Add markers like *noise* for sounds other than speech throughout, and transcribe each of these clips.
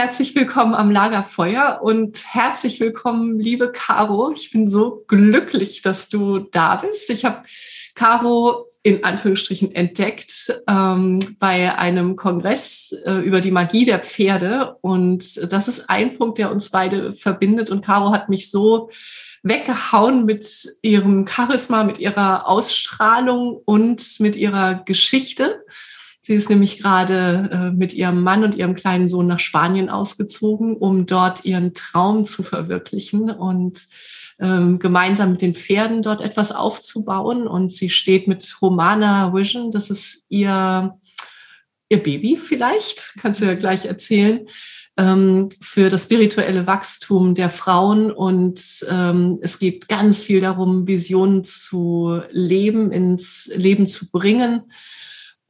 herzlich willkommen am Lagerfeuer und herzlich willkommen, liebe Caro. Ich bin so glücklich, dass du da bist. Ich habe Caro in Anführungsstrichen entdeckt ähm, bei einem Kongress äh, über die Magie der Pferde. Und das ist ein Punkt, der uns beide verbindet. Und Caro hat mich so weggehauen mit ihrem Charisma, mit ihrer Ausstrahlung und mit ihrer Geschichte. Sie ist nämlich gerade äh, mit ihrem Mann und ihrem kleinen Sohn nach Spanien ausgezogen, um dort ihren Traum zu verwirklichen und ähm, gemeinsam mit den Pferden dort etwas aufzubauen. Und sie steht mit Romana Vision, das ist ihr, ihr Baby vielleicht, kannst du ja gleich erzählen, ähm, für das spirituelle Wachstum der Frauen. Und ähm, es geht ganz viel darum, Visionen zu leben, ins Leben zu bringen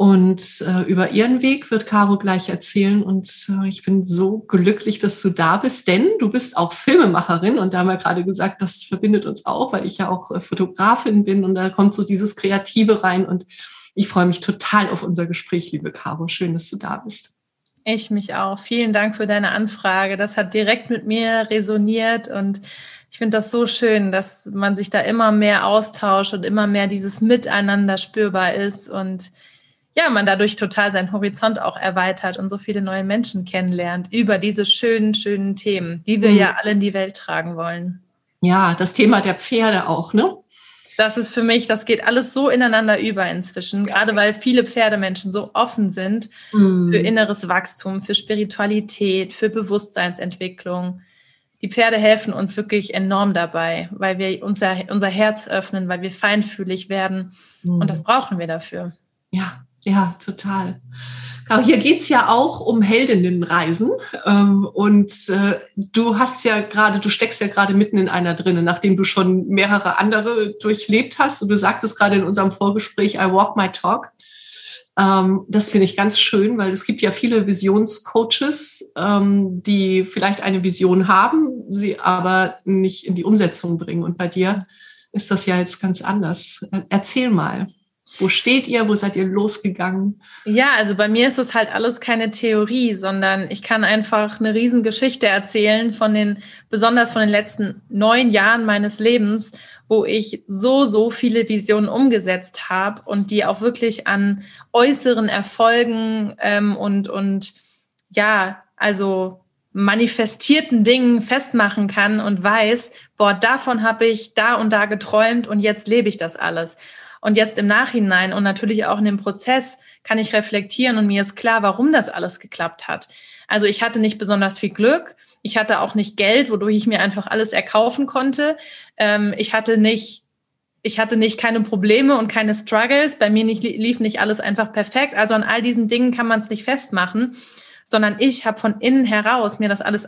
und äh, über ihren Weg wird Caro gleich erzählen. Und äh, ich bin so glücklich, dass du da bist, denn du bist auch Filmemacherin. Und da haben wir gerade gesagt, das verbindet uns auch, weil ich ja auch äh, Fotografin bin. Und da kommt so dieses Kreative rein. Und ich freue mich total auf unser Gespräch, liebe Caro. Schön, dass du da bist. Ich mich auch. Vielen Dank für deine Anfrage. Das hat direkt mit mir resoniert und ich finde das so schön, dass man sich da immer mehr austauscht und immer mehr dieses Miteinander spürbar ist und ja, man dadurch total seinen Horizont auch erweitert und so viele neue Menschen kennenlernt über diese schönen, schönen Themen, die wir mhm. ja alle in die Welt tragen wollen. Ja, das Thema der Pferde auch, ne? Das ist für mich, das geht alles so ineinander über inzwischen, gerade weil viele Pferdemenschen so offen sind mhm. für inneres Wachstum, für Spiritualität, für Bewusstseinsentwicklung. Die Pferde helfen uns wirklich enorm dabei, weil wir unser, unser Herz öffnen, weil wir feinfühlig werden. Mhm. Und das brauchen wir dafür. Ja, ja, total. Aber hier geht's ja auch um Heldinnenreisen. Ähm, und äh, du hast ja gerade, du steckst ja gerade mitten in einer drinnen, nachdem du schon mehrere andere durchlebt hast. Und du sagtest gerade in unserem Vorgespräch, I walk my talk. Ähm, das finde ich ganz schön, weil es gibt ja viele Visionscoaches, ähm, die vielleicht eine Vision haben, sie aber nicht in die Umsetzung bringen. Und bei dir ist das ja jetzt ganz anders. Erzähl mal. Wo steht ihr? Wo seid ihr losgegangen? Ja, also bei mir ist es halt alles keine Theorie, sondern ich kann einfach eine Riesengeschichte erzählen von den, besonders von den letzten neun Jahren meines Lebens, wo ich so, so viele Visionen umgesetzt habe und die auch wirklich an äußeren Erfolgen ähm, und, und ja, also manifestierten Dingen festmachen kann und weiß, boah, davon habe ich da und da geträumt und jetzt lebe ich das alles. Und jetzt im Nachhinein und natürlich auch in dem Prozess kann ich reflektieren und mir ist klar, warum das alles geklappt hat. Also ich hatte nicht besonders viel Glück. Ich hatte auch nicht Geld, wodurch ich mir einfach alles erkaufen konnte. Ähm, ich hatte nicht, ich hatte nicht keine Probleme und keine Struggles. Bei mir nicht, lief nicht alles einfach perfekt. Also an all diesen Dingen kann man es nicht festmachen sondern ich habe von innen heraus mir das alles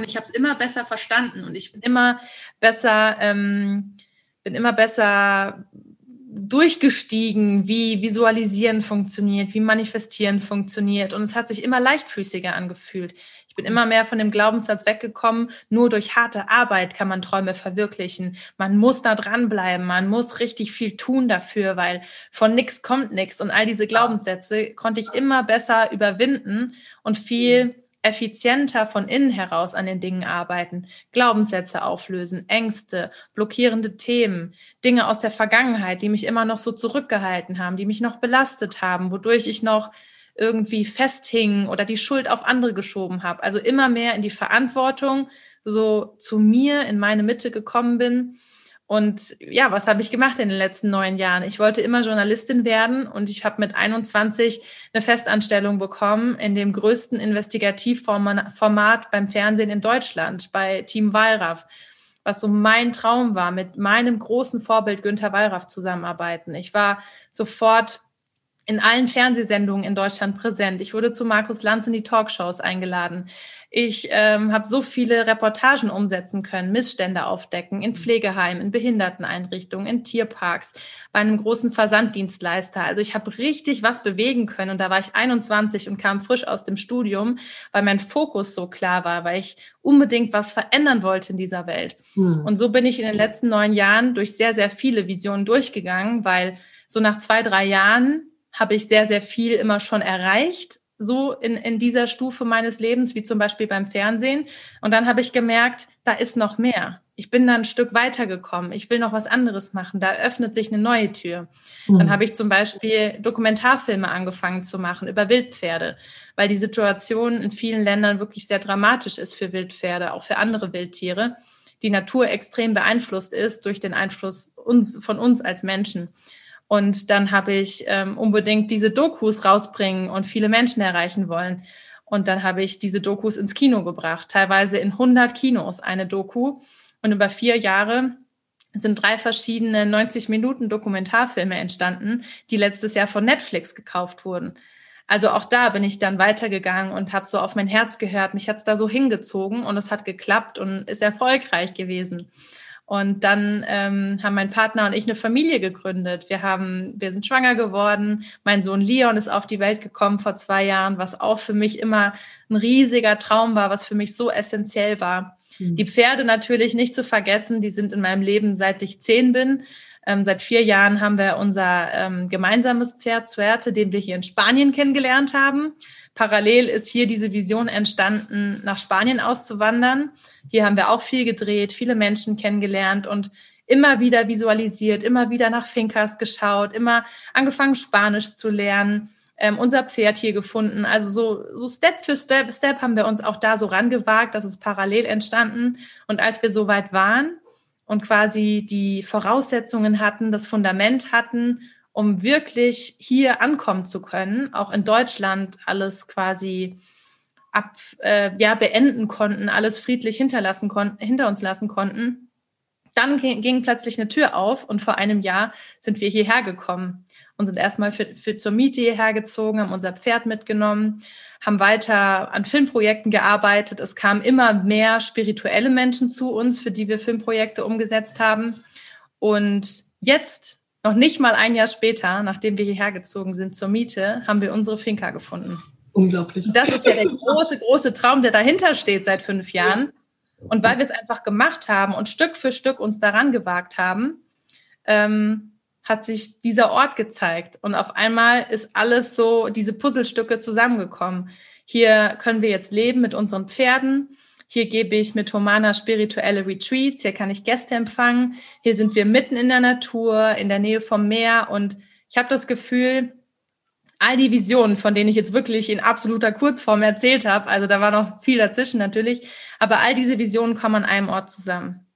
und ich habe es immer besser verstanden und ich bin immer besser, ähm, bin immer besser durchgestiegen, wie Visualisieren funktioniert, wie Manifestieren funktioniert und es hat sich immer leichtfüßiger angefühlt. Ich bin immer mehr von dem Glaubenssatz weggekommen, nur durch harte Arbeit kann man Träume verwirklichen. Man muss da dranbleiben, man muss richtig viel tun dafür, weil von nichts kommt nichts. Und all diese Glaubenssätze konnte ich immer besser überwinden und viel effizienter von innen heraus an den Dingen arbeiten, Glaubenssätze auflösen, Ängste, blockierende Themen, Dinge aus der Vergangenheit, die mich immer noch so zurückgehalten haben, die mich noch belastet haben, wodurch ich noch irgendwie festhing oder die Schuld auf andere geschoben habe. Also immer mehr in die Verantwortung so zu mir in meine Mitte gekommen bin. Und ja, was habe ich gemacht in den letzten neun Jahren? Ich wollte immer Journalistin werden und ich habe mit 21 eine Festanstellung bekommen in dem größten Investigativformat beim Fernsehen in Deutschland, bei Team Wallraff, was so mein Traum war, mit meinem großen Vorbild Günther Wallraff zusammenarbeiten. Ich war sofort in allen Fernsehsendungen in Deutschland präsent. Ich wurde zu Markus Lanz in die Talkshows eingeladen. Ich ähm, habe so viele Reportagen umsetzen können, Missstände aufdecken in Pflegeheimen, in Behinderteneinrichtungen, in Tierparks, bei einem großen Versanddienstleister. Also ich habe richtig was bewegen können. Und da war ich 21 und kam frisch aus dem Studium, weil mein Fokus so klar war, weil ich unbedingt was verändern wollte in dieser Welt. Hm. Und so bin ich in den letzten neun Jahren durch sehr, sehr viele Visionen durchgegangen, weil so nach zwei, drei Jahren habe ich sehr, sehr viel immer schon erreicht, so in, in dieser Stufe meines Lebens, wie zum Beispiel beim Fernsehen. Und dann habe ich gemerkt, da ist noch mehr. Ich bin da ein Stück weitergekommen. Ich will noch was anderes machen. Da öffnet sich eine neue Tür. Mhm. Dann habe ich zum Beispiel Dokumentarfilme angefangen zu machen über Wildpferde, weil die Situation in vielen Ländern wirklich sehr dramatisch ist für Wildpferde, auch für andere Wildtiere. Die Natur extrem beeinflusst ist durch den Einfluss uns, von uns als Menschen. Und dann habe ich ähm, unbedingt diese Dokus rausbringen und viele Menschen erreichen wollen. Und dann habe ich diese Dokus ins Kino gebracht, teilweise in 100 Kinos eine Doku. Und über vier Jahre sind drei verschiedene 90 Minuten Dokumentarfilme entstanden, die letztes Jahr von Netflix gekauft wurden. Also auch da bin ich dann weitergegangen und habe so auf mein Herz gehört. Mich hat's da so hingezogen und es hat geklappt und ist erfolgreich gewesen. Und dann ähm, haben mein Partner und ich eine Familie gegründet. Wir haben, wir sind schwanger geworden. Mein Sohn Leon ist auf die Welt gekommen vor zwei Jahren, was auch für mich immer ein riesiger Traum war, was für mich so essentiell war. Mhm. Die Pferde natürlich nicht zu vergessen, die sind in meinem Leben seit ich zehn bin. Ähm, seit vier Jahren haben wir unser ähm, gemeinsames Pferd Suerte, den wir hier in Spanien kennengelernt haben. Parallel ist hier diese Vision entstanden, nach Spanien auszuwandern. Hier haben wir auch viel gedreht, viele Menschen kennengelernt und immer wieder visualisiert, immer wieder nach Fincas geschaut, immer angefangen, Spanisch zu lernen, ähm, unser Pferd hier gefunden. Also so, so Step für Step, Step haben wir uns auch da so rangewagt, das ist parallel entstanden. Und als wir so weit waren und quasi die Voraussetzungen hatten, das Fundament hatten um wirklich hier ankommen zu können, auch in Deutschland alles quasi ab, äh, ja, beenden konnten, alles friedlich hinterlassen konnten, hinter uns lassen konnten. Dann ging, ging plötzlich eine Tür auf und vor einem Jahr sind wir hierher gekommen und sind erstmal für, für zur Miete hierher gezogen, haben unser Pferd mitgenommen, haben weiter an Filmprojekten gearbeitet. Es kamen immer mehr spirituelle Menschen zu uns, für die wir Filmprojekte umgesetzt haben. Und jetzt noch nicht mal ein Jahr später, nachdem wir hierher gezogen sind zur Miete, haben wir unsere Finca gefunden. Unglaublich. Das ist ja der große, große Traum, der dahinter steht seit fünf Jahren. Und weil wir es einfach gemacht haben und Stück für Stück uns daran gewagt haben, ähm, hat sich dieser Ort gezeigt. Und auf einmal ist alles so, diese Puzzlestücke zusammengekommen. Hier können wir jetzt leben mit unseren Pferden. Hier gebe ich mit Humana spirituelle Retreats. Hier kann ich Gäste empfangen. Hier sind wir mitten in der Natur, in der Nähe vom Meer. Und ich habe das Gefühl, all die Visionen, von denen ich jetzt wirklich in absoluter Kurzform erzählt habe, also da war noch viel dazwischen natürlich, aber all diese Visionen kommen an einem Ort zusammen.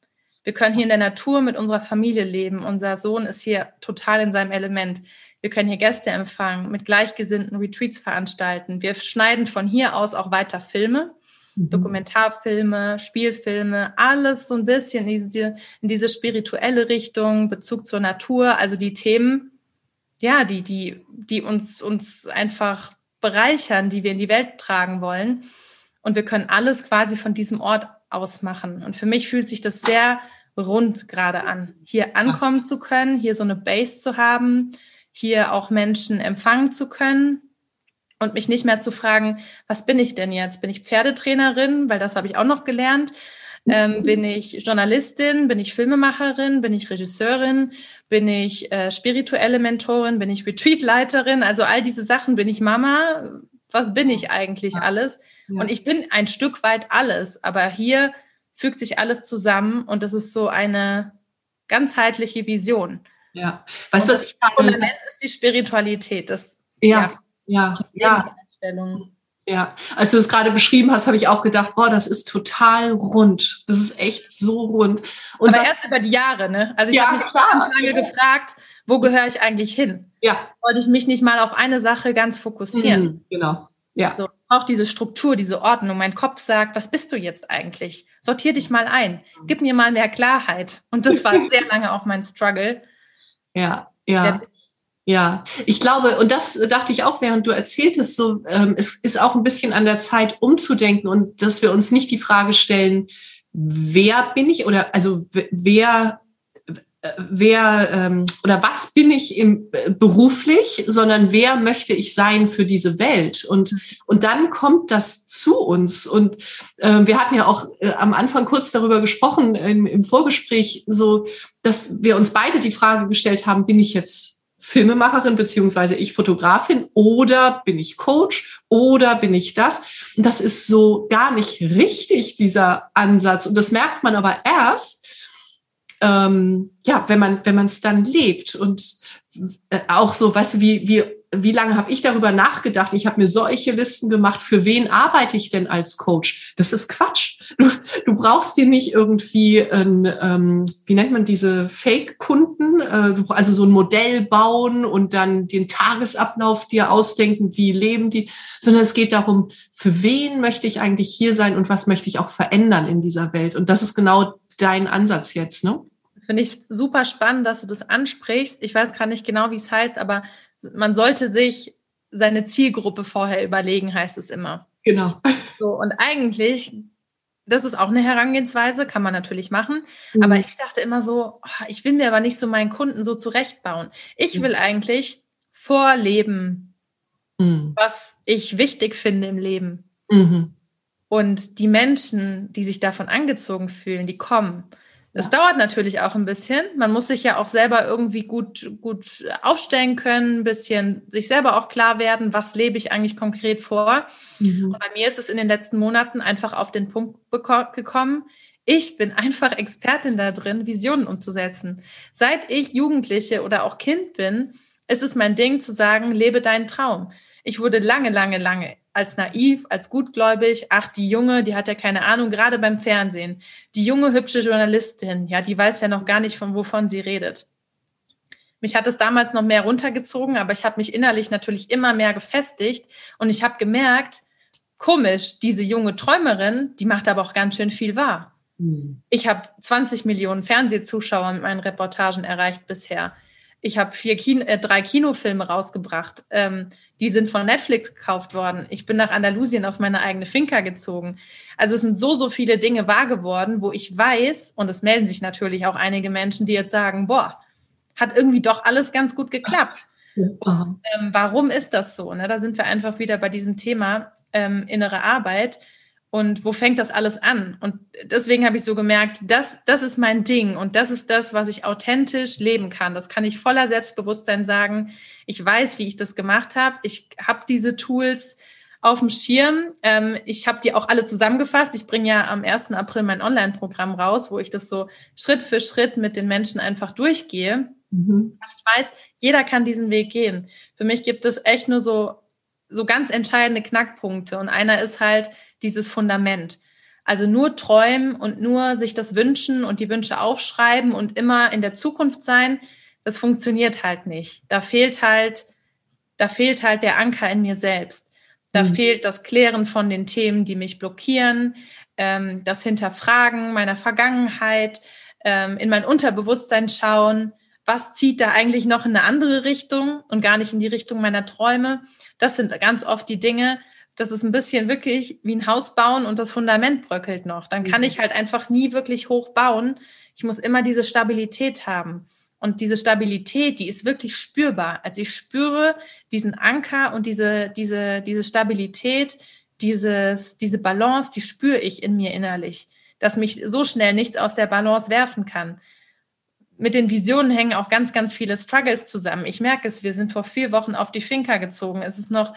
Wir können hier in der Natur mit unserer Familie leben. Unser Sohn ist hier total in seinem Element. Wir können hier Gäste empfangen, mit Gleichgesinnten Retreats veranstalten. Wir schneiden von hier aus auch weiter Filme, mhm. Dokumentarfilme, Spielfilme, alles so ein bisschen in diese, in diese spirituelle Richtung, Bezug zur Natur, also die Themen, ja, die, die, die uns, uns einfach bereichern, die wir in die Welt tragen wollen. Und wir können alles quasi von diesem Ort aus machen. Und für mich fühlt sich das sehr rund gerade an, hier ankommen zu können, hier so eine Base zu haben, hier auch Menschen empfangen zu können und mich nicht mehr zu fragen, was bin ich denn jetzt? Bin ich Pferdetrainerin? Weil das habe ich auch noch gelernt. Ähm, bin ich Journalistin? Bin ich Filmemacherin? Bin ich Regisseurin? Bin ich äh, spirituelle Mentorin? Bin ich Retreatleiterin? Also all diese Sachen. Bin ich Mama? Was bin ich eigentlich alles? Ja. Und ich bin ein Stück weit alles. Aber hier fügt sich alles zusammen und das ist so eine ganzheitliche Vision. Ja, weißt du, was ich Das Fundament ist die Spiritualität. Das, ja, ja, ja. ja. Ja, als du es gerade beschrieben hast, habe ich auch gedacht, boah, das ist total rund. Das ist echt so rund. Und Aber was, erst über die Jahre, ne? Also ich ja, habe mich ganz lange gefragt, wo gehöre ich eigentlich hin? Ja. Wollte ich mich nicht mal auf eine Sache ganz fokussieren? Mhm, genau. Ja. So, auch diese Struktur, diese Ordnung. Mein Kopf sagt, was bist du jetzt eigentlich? Sortier dich mal ein. Gib mir mal mehr Klarheit. Und das war *laughs* sehr lange auch mein Struggle. Ja, ja. Ja, ich glaube, und das dachte ich auch, während du erzähltest, so, ähm, es ist auch ein bisschen an der Zeit umzudenken und dass wir uns nicht die Frage stellen, wer bin ich oder also wer wer ähm, oder was bin ich im, äh, beruflich, sondern wer möchte ich sein für diese Welt. Und, und dann kommt das zu uns. Und äh, wir hatten ja auch äh, am Anfang kurz darüber gesprochen im, im Vorgespräch, so dass wir uns beide die Frage gestellt haben, bin ich jetzt Filmemacherin beziehungsweise ich Fotografin oder bin ich Coach oder bin ich das? Und das ist so gar nicht richtig, dieser Ansatz. Und das merkt man aber erst, ähm, ja, wenn man wenn man es dann lebt und äh, auch so, weißt du, wie wie wie lange habe ich darüber nachgedacht? Ich habe mir solche Listen gemacht, für wen arbeite ich denn als Coach? Das ist Quatsch. Du, du brauchst dir nicht irgendwie, ein, ähm, wie nennt man diese Fake-Kunden, äh, also so ein Modell bauen und dann den Tagesablauf dir ausdenken, wie leben die, sondern es geht darum, für wen möchte ich eigentlich hier sein und was möchte ich auch verändern in dieser Welt? Und das ist genau dein Ansatz jetzt, ne? Finde ich super spannend, dass du das ansprichst. Ich weiß gar nicht genau, wie es heißt, aber man sollte sich seine Zielgruppe vorher überlegen, heißt es immer. Genau. *laughs* So, und eigentlich, das ist auch eine Herangehensweise, kann man natürlich machen. Mhm. Aber ich dachte immer so, oh, ich will mir aber nicht so meinen Kunden so zurechtbauen. Ich will eigentlich vorleben, mhm. was ich wichtig finde im Leben. Mhm. Und die Menschen, die sich davon angezogen fühlen, die kommen. Das ja. dauert natürlich auch ein bisschen. Man muss sich ja auch selber irgendwie gut, gut aufstellen können, ein bisschen sich selber auch klar werden, was lebe ich eigentlich konkret vor. Mhm. Und bei mir ist es in den letzten Monaten einfach auf den Punkt gekommen. Ich bin einfach Expertin da drin, Visionen umzusetzen. Seit ich Jugendliche oder auch Kind bin, ist es mein Ding zu sagen, lebe deinen Traum. Ich wurde lange, lange, lange als naiv, als gutgläubig, ach, die Junge, die hat ja keine Ahnung, gerade beim Fernsehen. Die junge, hübsche Journalistin, ja, die weiß ja noch gar nicht, von wovon sie redet. Mich hat es damals noch mehr runtergezogen, aber ich habe mich innerlich natürlich immer mehr gefestigt und ich habe gemerkt, komisch, diese junge Träumerin, die macht aber auch ganz schön viel wahr. Mhm. Ich habe 20 Millionen Fernsehzuschauer mit meinen Reportagen erreicht bisher. Ich habe vier Kino, äh, drei Kinofilme rausgebracht. Ähm, die sind von Netflix gekauft worden. Ich bin nach Andalusien auf meine eigene Finca gezogen. Also es sind so, so viele Dinge wahr geworden, wo ich weiß, und es melden sich natürlich auch einige Menschen, die jetzt sagen, boah, hat irgendwie doch alles ganz gut geklappt. Und, ähm, warum ist das so? Ne? Da sind wir einfach wieder bei diesem Thema ähm, innere Arbeit und wo fängt das alles an? Und deswegen habe ich so gemerkt, das, das ist mein Ding und das ist das, was ich authentisch leben kann. Das kann ich voller Selbstbewusstsein sagen. Ich weiß, wie ich das gemacht habe. Ich habe diese Tools auf dem Schirm. Ähm, ich habe die auch alle zusammengefasst. Ich bringe ja am 1. April mein Online-Programm raus, wo ich das so Schritt für Schritt mit den Menschen einfach durchgehe. Mhm. Ich weiß, jeder kann diesen Weg gehen. Für mich gibt es echt nur so, so ganz entscheidende Knackpunkte. Und einer ist halt dieses Fundament. Also nur träumen und nur sich das wünschen und die Wünsche aufschreiben und immer in der Zukunft sein, das funktioniert halt nicht. Da fehlt halt, da fehlt halt der Anker in mir selbst. Da mhm. fehlt das Klären von den Themen, die mich blockieren, ähm, das Hinterfragen meiner Vergangenheit, ähm, in mein Unterbewusstsein schauen, was zieht da eigentlich noch in eine andere Richtung und gar nicht in die Richtung meiner Träume. Das sind ganz oft die Dinge, das ist ein bisschen wirklich wie ein Haus bauen und das Fundament bröckelt noch. Dann kann mhm. ich halt einfach nie wirklich hoch bauen. Ich muss immer diese Stabilität haben. Und diese Stabilität, die ist wirklich spürbar. Also ich spüre diesen Anker und diese, diese, diese Stabilität, dieses, diese Balance, die spüre ich in mir innerlich, dass mich so schnell nichts aus der Balance werfen kann. Mit den Visionen hängen auch ganz, ganz viele Struggles zusammen. Ich merke es, wir sind vor vier Wochen auf die Finca gezogen. Es ist noch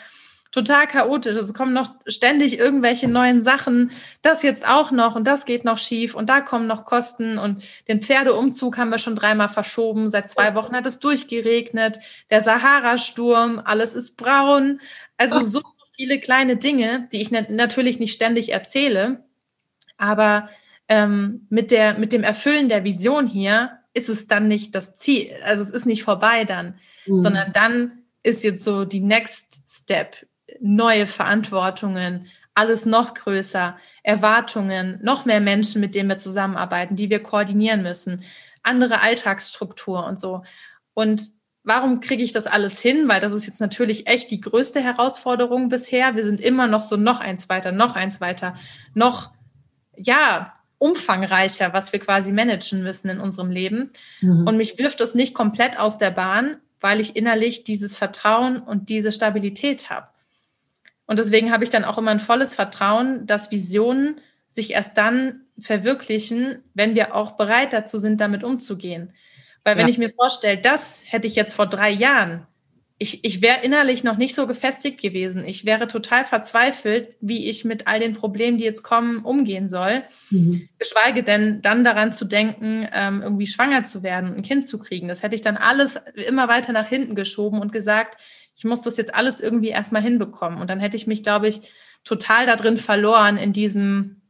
total chaotisch. Es kommen noch ständig irgendwelche neuen Sachen. Das jetzt auch noch und das geht noch schief und da kommen noch Kosten und den Pferdeumzug haben wir schon dreimal verschoben. Seit zwei Wochen hat es durchgeregnet. Der Sahara-Sturm, alles ist braun. Also so viele kleine Dinge, die ich natürlich nicht ständig erzähle. Aber ähm, mit, der, mit dem Erfüllen der Vision hier ist es dann nicht das Ziel. Also es ist nicht vorbei dann, mhm. sondern dann ist jetzt so die Next Step neue Verantwortungen, alles noch größer, Erwartungen, noch mehr Menschen, mit denen wir zusammenarbeiten, die wir koordinieren müssen, andere Alltagsstruktur und so. Und warum kriege ich das alles hin? Weil das ist jetzt natürlich echt die größte Herausforderung bisher. Wir sind immer noch so noch eins weiter, noch eins weiter, noch, ja, umfangreicher, was wir quasi managen müssen in unserem Leben. Mhm. Und mich wirft das nicht komplett aus der Bahn, weil ich innerlich dieses Vertrauen und diese Stabilität habe. Und deswegen habe ich dann auch immer ein volles Vertrauen, dass Visionen sich erst dann verwirklichen, wenn wir auch bereit dazu sind, damit umzugehen. Weil wenn ja. ich mir vorstelle, das hätte ich jetzt vor drei Jahren, ich, ich wäre innerlich noch nicht so gefestigt gewesen. Ich wäre total verzweifelt, wie ich mit all den Problemen, die jetzt kommen, umgehen soll. Mhm. Geschweige denn dann daran zu denken, ähm, irgendwie schwanger zu werden und ein Kind zu kriegen. Das hätte ich dann alles immer weiter nach hinten geschoben und gesagt, ich muss das jetzt alles irgendwie erstmal hinbekommen. Und dann hätte ich mich, glaube ich, total da drin verloren, in diesem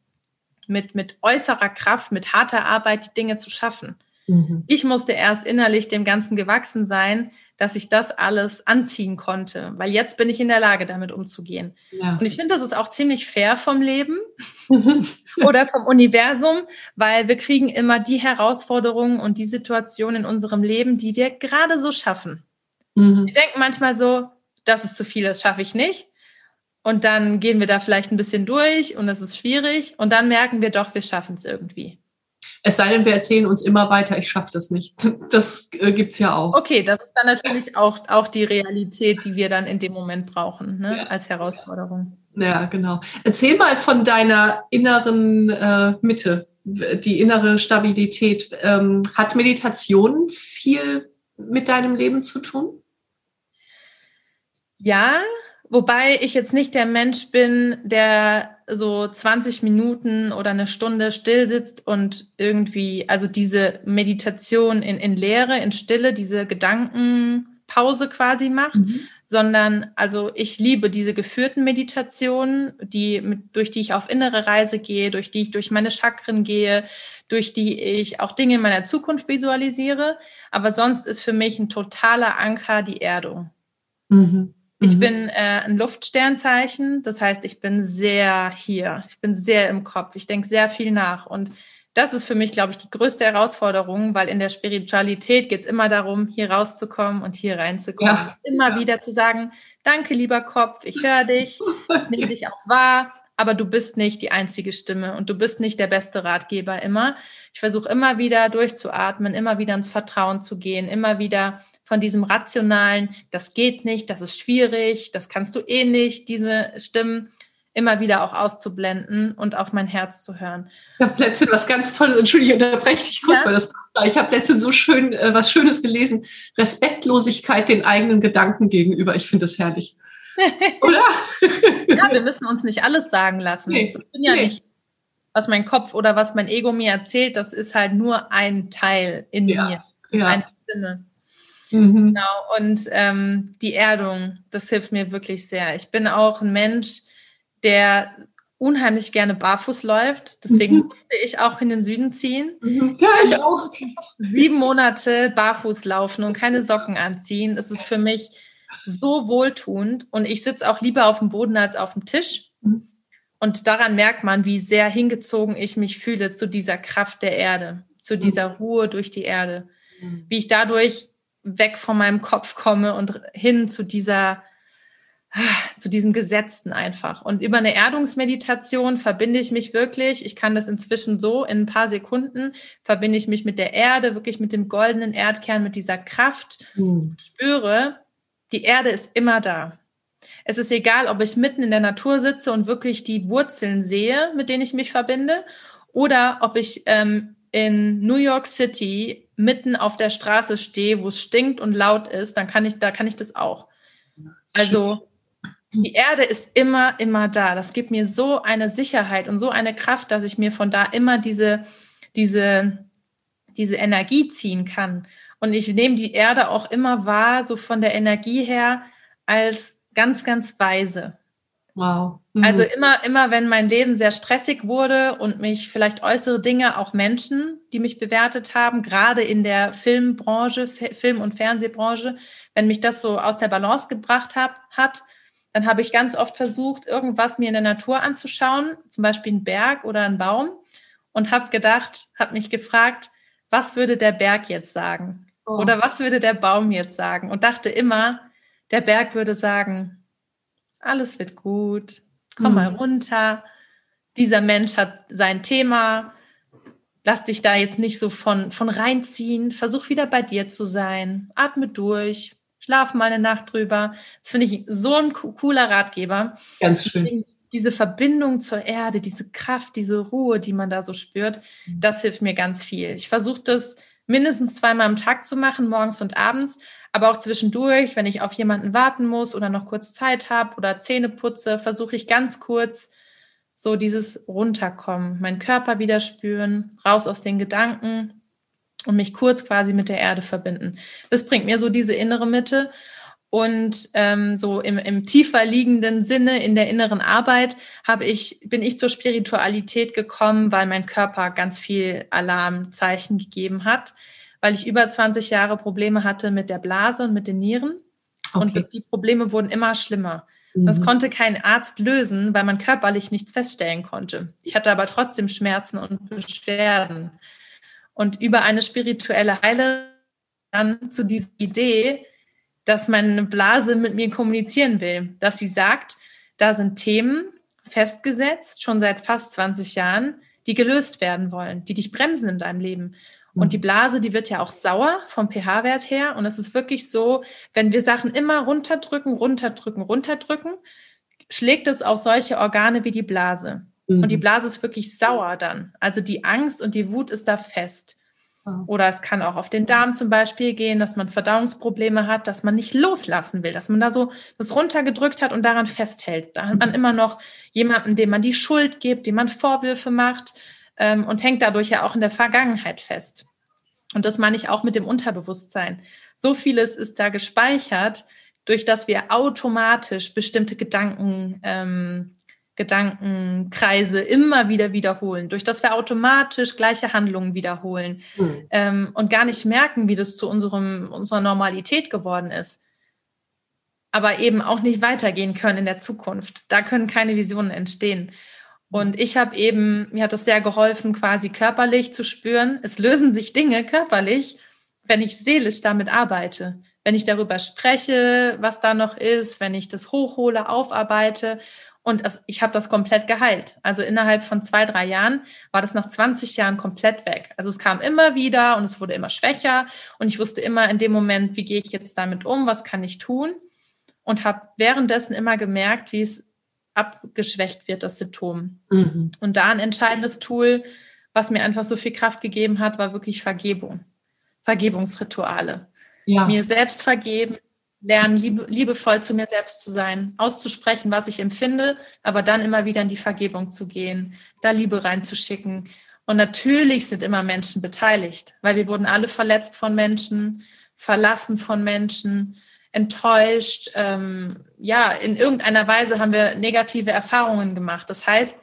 mit, mit äußerer Kraft, mit harter Arbeit die Dinge zu schaffen. Mhm. Ich musste erst innerlich dem Ganzen gewachsen sein, dass ich das alles anziehen konnte, weil jetzt bin ich in der Lage, damit umzugehen. Ja. Und ich finde, das ist auch ziemlich fair vom Leben *laughs* oder vom Universum, weil wir kriegen immer die Herausforderungen und die Situationen in unserem Leben, die wir gerade so schaffen. Mhm. Wir denken manchmal so, das ist zu viel, das schaffe ich nicht. Und dann gehen wir da vielleicht ein bisschen durch und es ist schwierig. Und dann merken wir doch, wir schaffen es irgendwie. Es sei denn, wir erzählen uns immer weiter, ich schaffe das nicht. *laughs* Das äh, gibt es ja auch. Okay, das ist dann natürlich auch, auch die Realität, die wir dann in dem Moment brauchen, ne? Ja. als Herausforderung. Ja, genau. Erzähl mal von deiner inneren äh, Mitte, die innere Stabilität. Ähm, hat Meditation viel mit deinem Leben zu tun? Ja, wobei ich jetzt nicht der Mensch bin, der so 20 Minuten oder eine Stunde still sitzt und irgendwie, also diese Meditation in, in Leere, in Stille, diese Gedankenpause quasi macht, mhm. sondern also ich liebe diese geführten Meditationen, die mit, durch die ich auf innere Reise gehe, durch die ich durch meine Chakren gehe, durch die ich auch Dinge in meiner Zukunft visualisiere. Aber sonst ist für mich ein totaler Anker die Erdung. Mhm. Ich mhm. bin äh, ein Luftsternzeichen, das heißt, ich bin sehr hier, ich bin sehr im Kopf, ich denke sehr viel nach. Und das ist für mich, glaube ich, die größte Herausforderung, weil in der Spiritualität geht es immer darum, hier rauszukommen und hier reinzukommen. Ja, immer ja. wieder zu sagen, danke, lieber Kopf, ich höre dich, nehme dich auch wahr, aber du bist nicht die einzige Stimme und du bist nicht der beste Ratgeber immer. Ich versuche immer wieder durchzuatmen, immer wieder ins Vertrauen zu gehen, immer wieder von diesem rationalen, das geht nicht, das ist schwierig, das kannst du eh nicht, diese Stimmen immer wieder auch auszublenden und auf mein Herz zu hören. Ich habe letztens was ganz Tolles, Entschuldige, unterbreche dich kurz, ja? weil das Ich habe letztens so schön äh, was Schönes gelesen. Respektlosigkeit den eigenen Gedanken gegenüber. Ich finde das herrlich. *laughs* Oder? ja, wir müssen uns nicht alles sagen lassen. Nee, das bin ja nee. nicht, was mein Kopf oder was mein Ego mir erzählt, das ist halt nur ein Teil in ja, mir. Ja. Eine Stimme. Mhm. Genau. Und ähm, die Erdung, das hilft mir wirklich sehr. Ich bin auch ein Mensch, der unheimlich gerne barfuß läuft. Deswegen mhm. musste ich auch in den Süden ziehen. Mhm. Ja, ich auch. Sieben Monate barfuß laufen und keine Socken anziehen. Das ist für mich so wohltuend. Und ich sitze auch lieber auf dem Boden als auf dem Tisch. Mhm. Und daran merkt man, wie sehr hingezogen ich mich fühle zu dieser Kraft der Erde, zu mhm. dieser Ruhe durch die Erde. Mhm. Wie ich dadurch weg von meinem Kopf komme und hin zu dieser zu diesem Gesetzten einfach. Und über eine Erdungsmeditation verbinde ich mich wirklich, ich kann das inzwischen so in ein paar Sekunden, verbinde ich mich mit der Erde, wirklich mit dem goldenen Erdkern, mit dieser Kraft, mhm. spüre, die Erde ist immer da. Es ist egal, ob ich mitten in der Natur sitze und wirklich die Wurzeln sehe, mit denen ich mich verbinde, oder ob ich ähm, in New York City mitten auf der Straße stehe, wo es stinkt und laut ist, dann kann ich, da kann ich das auch. Also die Erde ist immer, immer da. Das gibt mir so eine Sicherheit und so eine Kraft, dass ich mir von da immer diese, diese, diese Energie ziehen kann. Und ich nehme die Erde auch immer wahr, so von der Energie her, als ganz, ganz weise. Wow. Mhm. Also immer, immer, wenn mein Leben sehr stressig wurde und mich vielleicht äußere Dinge, auch Menschen, die mich bewertet haben, gerade in der Filmbranche, Film- und Fernsehbranche, wenn mich das so aus der Balance gebracht hab, hat, dann habe ich ganz oft versucht, irgendwas mir in der Natur anzuschauen, zum Beispiel einen Berg oder einen Baum, und habe gedacht, habe mich gefragt, was würde der Berg jetzt sagen? Oh. Oder was würde der Baum jetzt sagen? Und dachte immer, der Berg würde sagen, alles wird gut, komm mhm. mal runter. Dieser Mensch hat sein Thema. Lass dich da jetzt nicht so von, von reinziehen. Versuch wieder bei dir zu sein. Atme durch schlaf mal eine Nacht drüber. Das finde ich so ein cooler Ratgeber. Ganz schön. Diese Verbindung zur Erde, diese Kraft, diese Ruhe, die man da so spürt, mhm. das hilft mir ganz viel. Ich versuche das mindestens zweimal am Tag zu machen, morgens und abends, aber auch zwischendurch, wenn ich auf jemanden warten muss oder noch kurz Zeit habe oder Zähne putze, versuche ich ganz kurz so dieses Runterkommen, meinen Körper wieder spüren, raus aus den Gedanken und mich kurz quasi mit der Erde verbinden. Das bringt mir so diese innere Mitte. Und ähm, so im, im tiefer liegenden Sinne, in der inneren Arbeit, habe ich, bin ich zur Spiritualität gekommen, weil mein Körper ganz viel Alarmzeichen gegeben hat, weil ich über 20 Jahre Probleme hatte mit der Blase und mit den Nieren. Okay. Und die Probleme wurden immer schlimmer. Das mhm. konnte kein Arzt lösen, weil man körperlich nichts feststellen konnte. Ich hatte aber trotzdem Schmerzen und Beschwerden. Und über eine spirituelle Heilerin dann zu dieser Idee, dass meine Blase mit mir kommunizieren will, dass sie sagt, da sind Themen festgesetzt, schon seit fast 20 Jahren, die gelöst werden wollen, die dich bremsen in deinem Leben. Und die Blase, die wird ja auch sauer vom pH-Wert her. Und es ist wirklich so, wenn wir Sachen immer runterdrücken, runterdrücken, runterdrücken, schlägt es auf solche Organe wie die Blase. Mhm. Und die mhm. Blase ist wirklich sauer dann. Also die Angst und die Wut ist da fest. Oder es kann auch auf den Darm zum Beispiel gehen, dass man Verdauungsprobleme hat, dass man nicht loslassen will, dass man da so das runtergedrückt hat und daran festhält. Da hat man immer noch jemanden, dem man die Schuld gibt, dem man Vorwürfe macht ähm, und hängt dadurch ja auch in der Vergangenheit fest. Und das meine ich auch mit dem Unterbewusstsein. So vieles ist da gespeichert, durch das wir automatisch bestimmte Gedanken ähm, Gedankenkreise immer wieder wiederholen, durch das wir automatisch gleiche Handlungen wiederholen mhm. ähm, und gar nicht merken, wie das zu unserem, unserer Normalität geworden ist. Aber eben auch nicht weitergehen können in der Zukunft. Da können keine Visionen entstehen. Und ich habe eben, mir hat das sehr geholfen, quasi körperlich zu spüren, es lösen sich Dinge körperlich, wenn ich seelisch damit arbeite. Wenn ich darüber spreche, was da noch ist, wenn ich das hochhole, aufarbeite und ich habe das komplett geheilt. Also innerhalb von zwei, drei Jahren war das nach 20 Jahren komplett weg. Also es kam immer wieder und es wurde immer schwächer. Und ich wusste immer in dem Moment, wie gehe ich jetzt damit um, was kann ich tun? Und habe währenddessen immer gemerkt, wie es abgeschwächt wird, das Symptom. Mhm. Und da ein entscheidendes Tool, was mir einfach so viel Kraft gegeben hat, war wirklich Vergebung. Vergebungsrituale. Ja. Mir selbst vergeben, lernen, liebe, liebevoll zu mir selbst zu sein, auszusprechen, was ich empfinde, aber dann immer wieder in die Vergebung zu gehen, da Liebe reinzuschicken. Und natürlich sind immer Menschen beteiligt, weil wir wurden alle verletzt von Menschen. verlassen von Menschen, enttäuscht. Ähm, ja, in irgendeiner Weise haben wir negative Erfahrungen gemacht. Das heißt,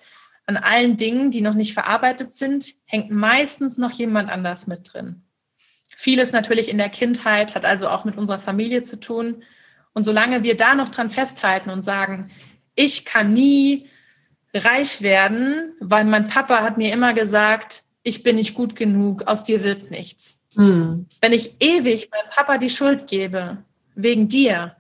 an allen Dingen, die noch nicht verarbeitet sind, hängt meistens noch jemand anders mit drin. Vieles natürlich in der Kindheit hat also auch mit unserer Familie zu tun. Und solange wir da noch dran festhalten und sagen, ich kann nie reich werden, weil mein Papa hat mir immer gesagt, ich bin nicht gut genug, aus dir wird nichts. Mhm. Wenn ich ewig meinem Papa die Schuld gebe, wegen dir,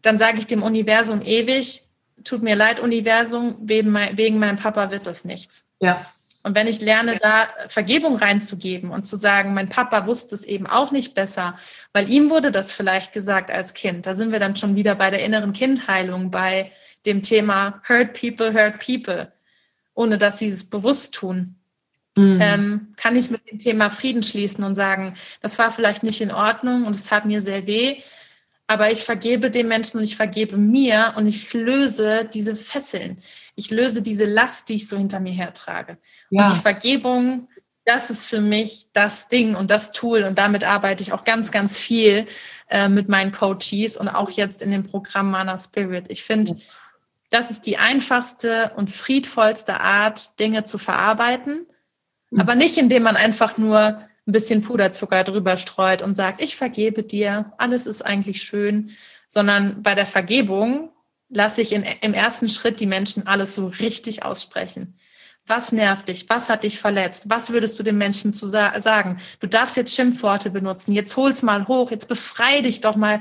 dann sage ich dem Universum ewig, tut mir leid, Universum, wegen, mein, wegen meinem Papa wird das nichts. Ja. Und wenn ich lerne, da Vergebung reinzugeben und zu sagen, mein Papa wusste es eben auch nicht besser, weil ihm wurde das vielleicht gesagt als Kind. Da sind wir dann schon wieder bei der inneren Kindheilung, bei dem Thema Hurt People, Hurt People, ohne dass sie es bewusst tun. Mhm. Ähm, kann ich mit dem Thema Frieden schließen und sagen, das war vielleicht nicht in Ordnung und es tat mir sehr weh, aber ich vergebe dem Menschen und ich vergebe mir und ich löse diese Fesseln. Ich löse diese Last, die ich so hinter mir hertrage. Ja. Und die Vergebung, das ist für mich das Ding und das Tool und damit arbeite ich auch ganz, ganz viel äh, mit meinen Coaches und auch jetzt in dem Programm Mana Spirit. Ich finde, das ist die einfachste und friedvollste Art, Dinge zu verarbeiten, mhm. aber nicht indem man einfach nur ein bisschen Puderzucker drüber streut und sagt, ich vergebe dir, alles ist eigentlich schön, sondern bei der Vergebung lasse ich in, im ersten Schritt die Menschen alles so richtig aussprechen. Was nervt dich? Was hat dich verletzt? Was würdest du den Menschen zu sa sagen? Du darfst jetzt Schimpfworte benutzen. Jetzt hol's mal hoch. Jetzt befrei dich doch mal.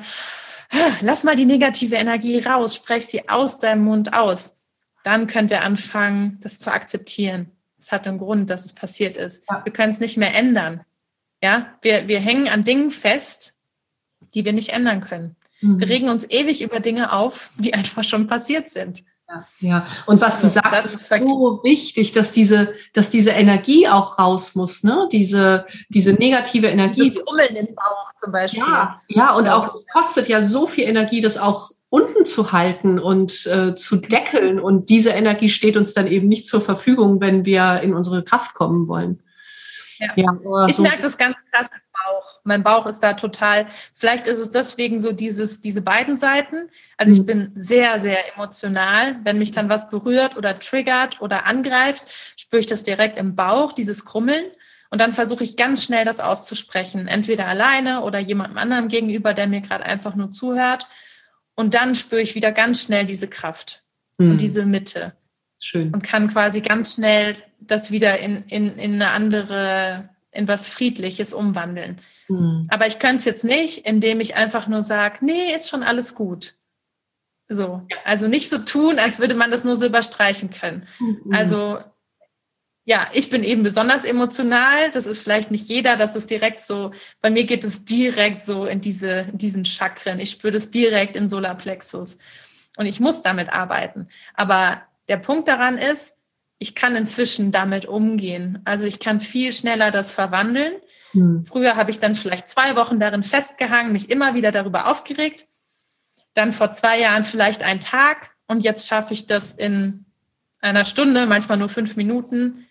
Lass mal die negative Energie raus. Sprech sie aus deinem Mund aus. Dann können wir anfangen, das zu akzeptieren. Es hat einen Grund, dass es passiert ist. Ja. Wir können es nicht mehr ändern. Ja, wir, wir hängen an Dingen fest, die wir nicht ändern können. Mhm. Wir regen uns ewig über Dinge auf, die einfach schon passiert sind. Ja, ja. und was du also, sagst, ist, ist so wichtig, dass diese, dass diese Energie auch raus muss, ne? Diese, diese negative Energie. Das Ummeln im Bauch zum Beispiel. Ja, ja und auch es kostet ja so viel Energie, das auch unten zu halten und äh, zu deckeln. Und diese Energie steht uns dann eben nicht zur Verfügung, wenn wir in unsere Kraft kommen wollen. Ja. ja ich so. merke das ganz krass im Bauch. Mein Bauch ist da total, vielleicht ist es deswegen so dieses, diese beiden Seiten. Also ich mhm. bin sehr, sehr emotional. Wenn mich dann was berührt oder triggert oder angreift, spüre ich das direkt im Bauch, dieses Krummeln. Und dann versuche ich ganz schnell das auszusprechen, entweder alleine oder jemandem anderem gegenüber, der mir gerade einfach nur zuhört. Und dann spüre ich wieder ganz schnell diese Kraft mhm. und diese Mitte. Schön. Und kann quasi ganz schnell das wieder in, in, in eine andere, in was Friedliches umwandeln. Mhm. Aber ich könnte es jetzt nicht, indem ich einfach nur sage, nee, ist schon alles gut. So. Also nicht so tun, als würde man das nur so überstreichen können. Mhm. Also ja, ich bin eben besonders emotional. Das ist vielleicht nicht jeder, das ist direkt so, bei mir geht es direkt so in diese, in diesen Chakren. Ich spüre das direkt im Solarplexus. Und ich muss damit arbeiten. Aber der Punkt daran ist, ich kann inzwischen damit umgehen. Also ich kann viel schneller das verwandeln. Hm. Früher habe ich dann vielleicht zwei Wochen darin festgehangen, mich immer wieder darüber aufgeregt. Dann vor zwei Jahren vielleicht einen Tag und jetzt schaffe ich das in einer Stunde, manchmal nur fünf Minuten,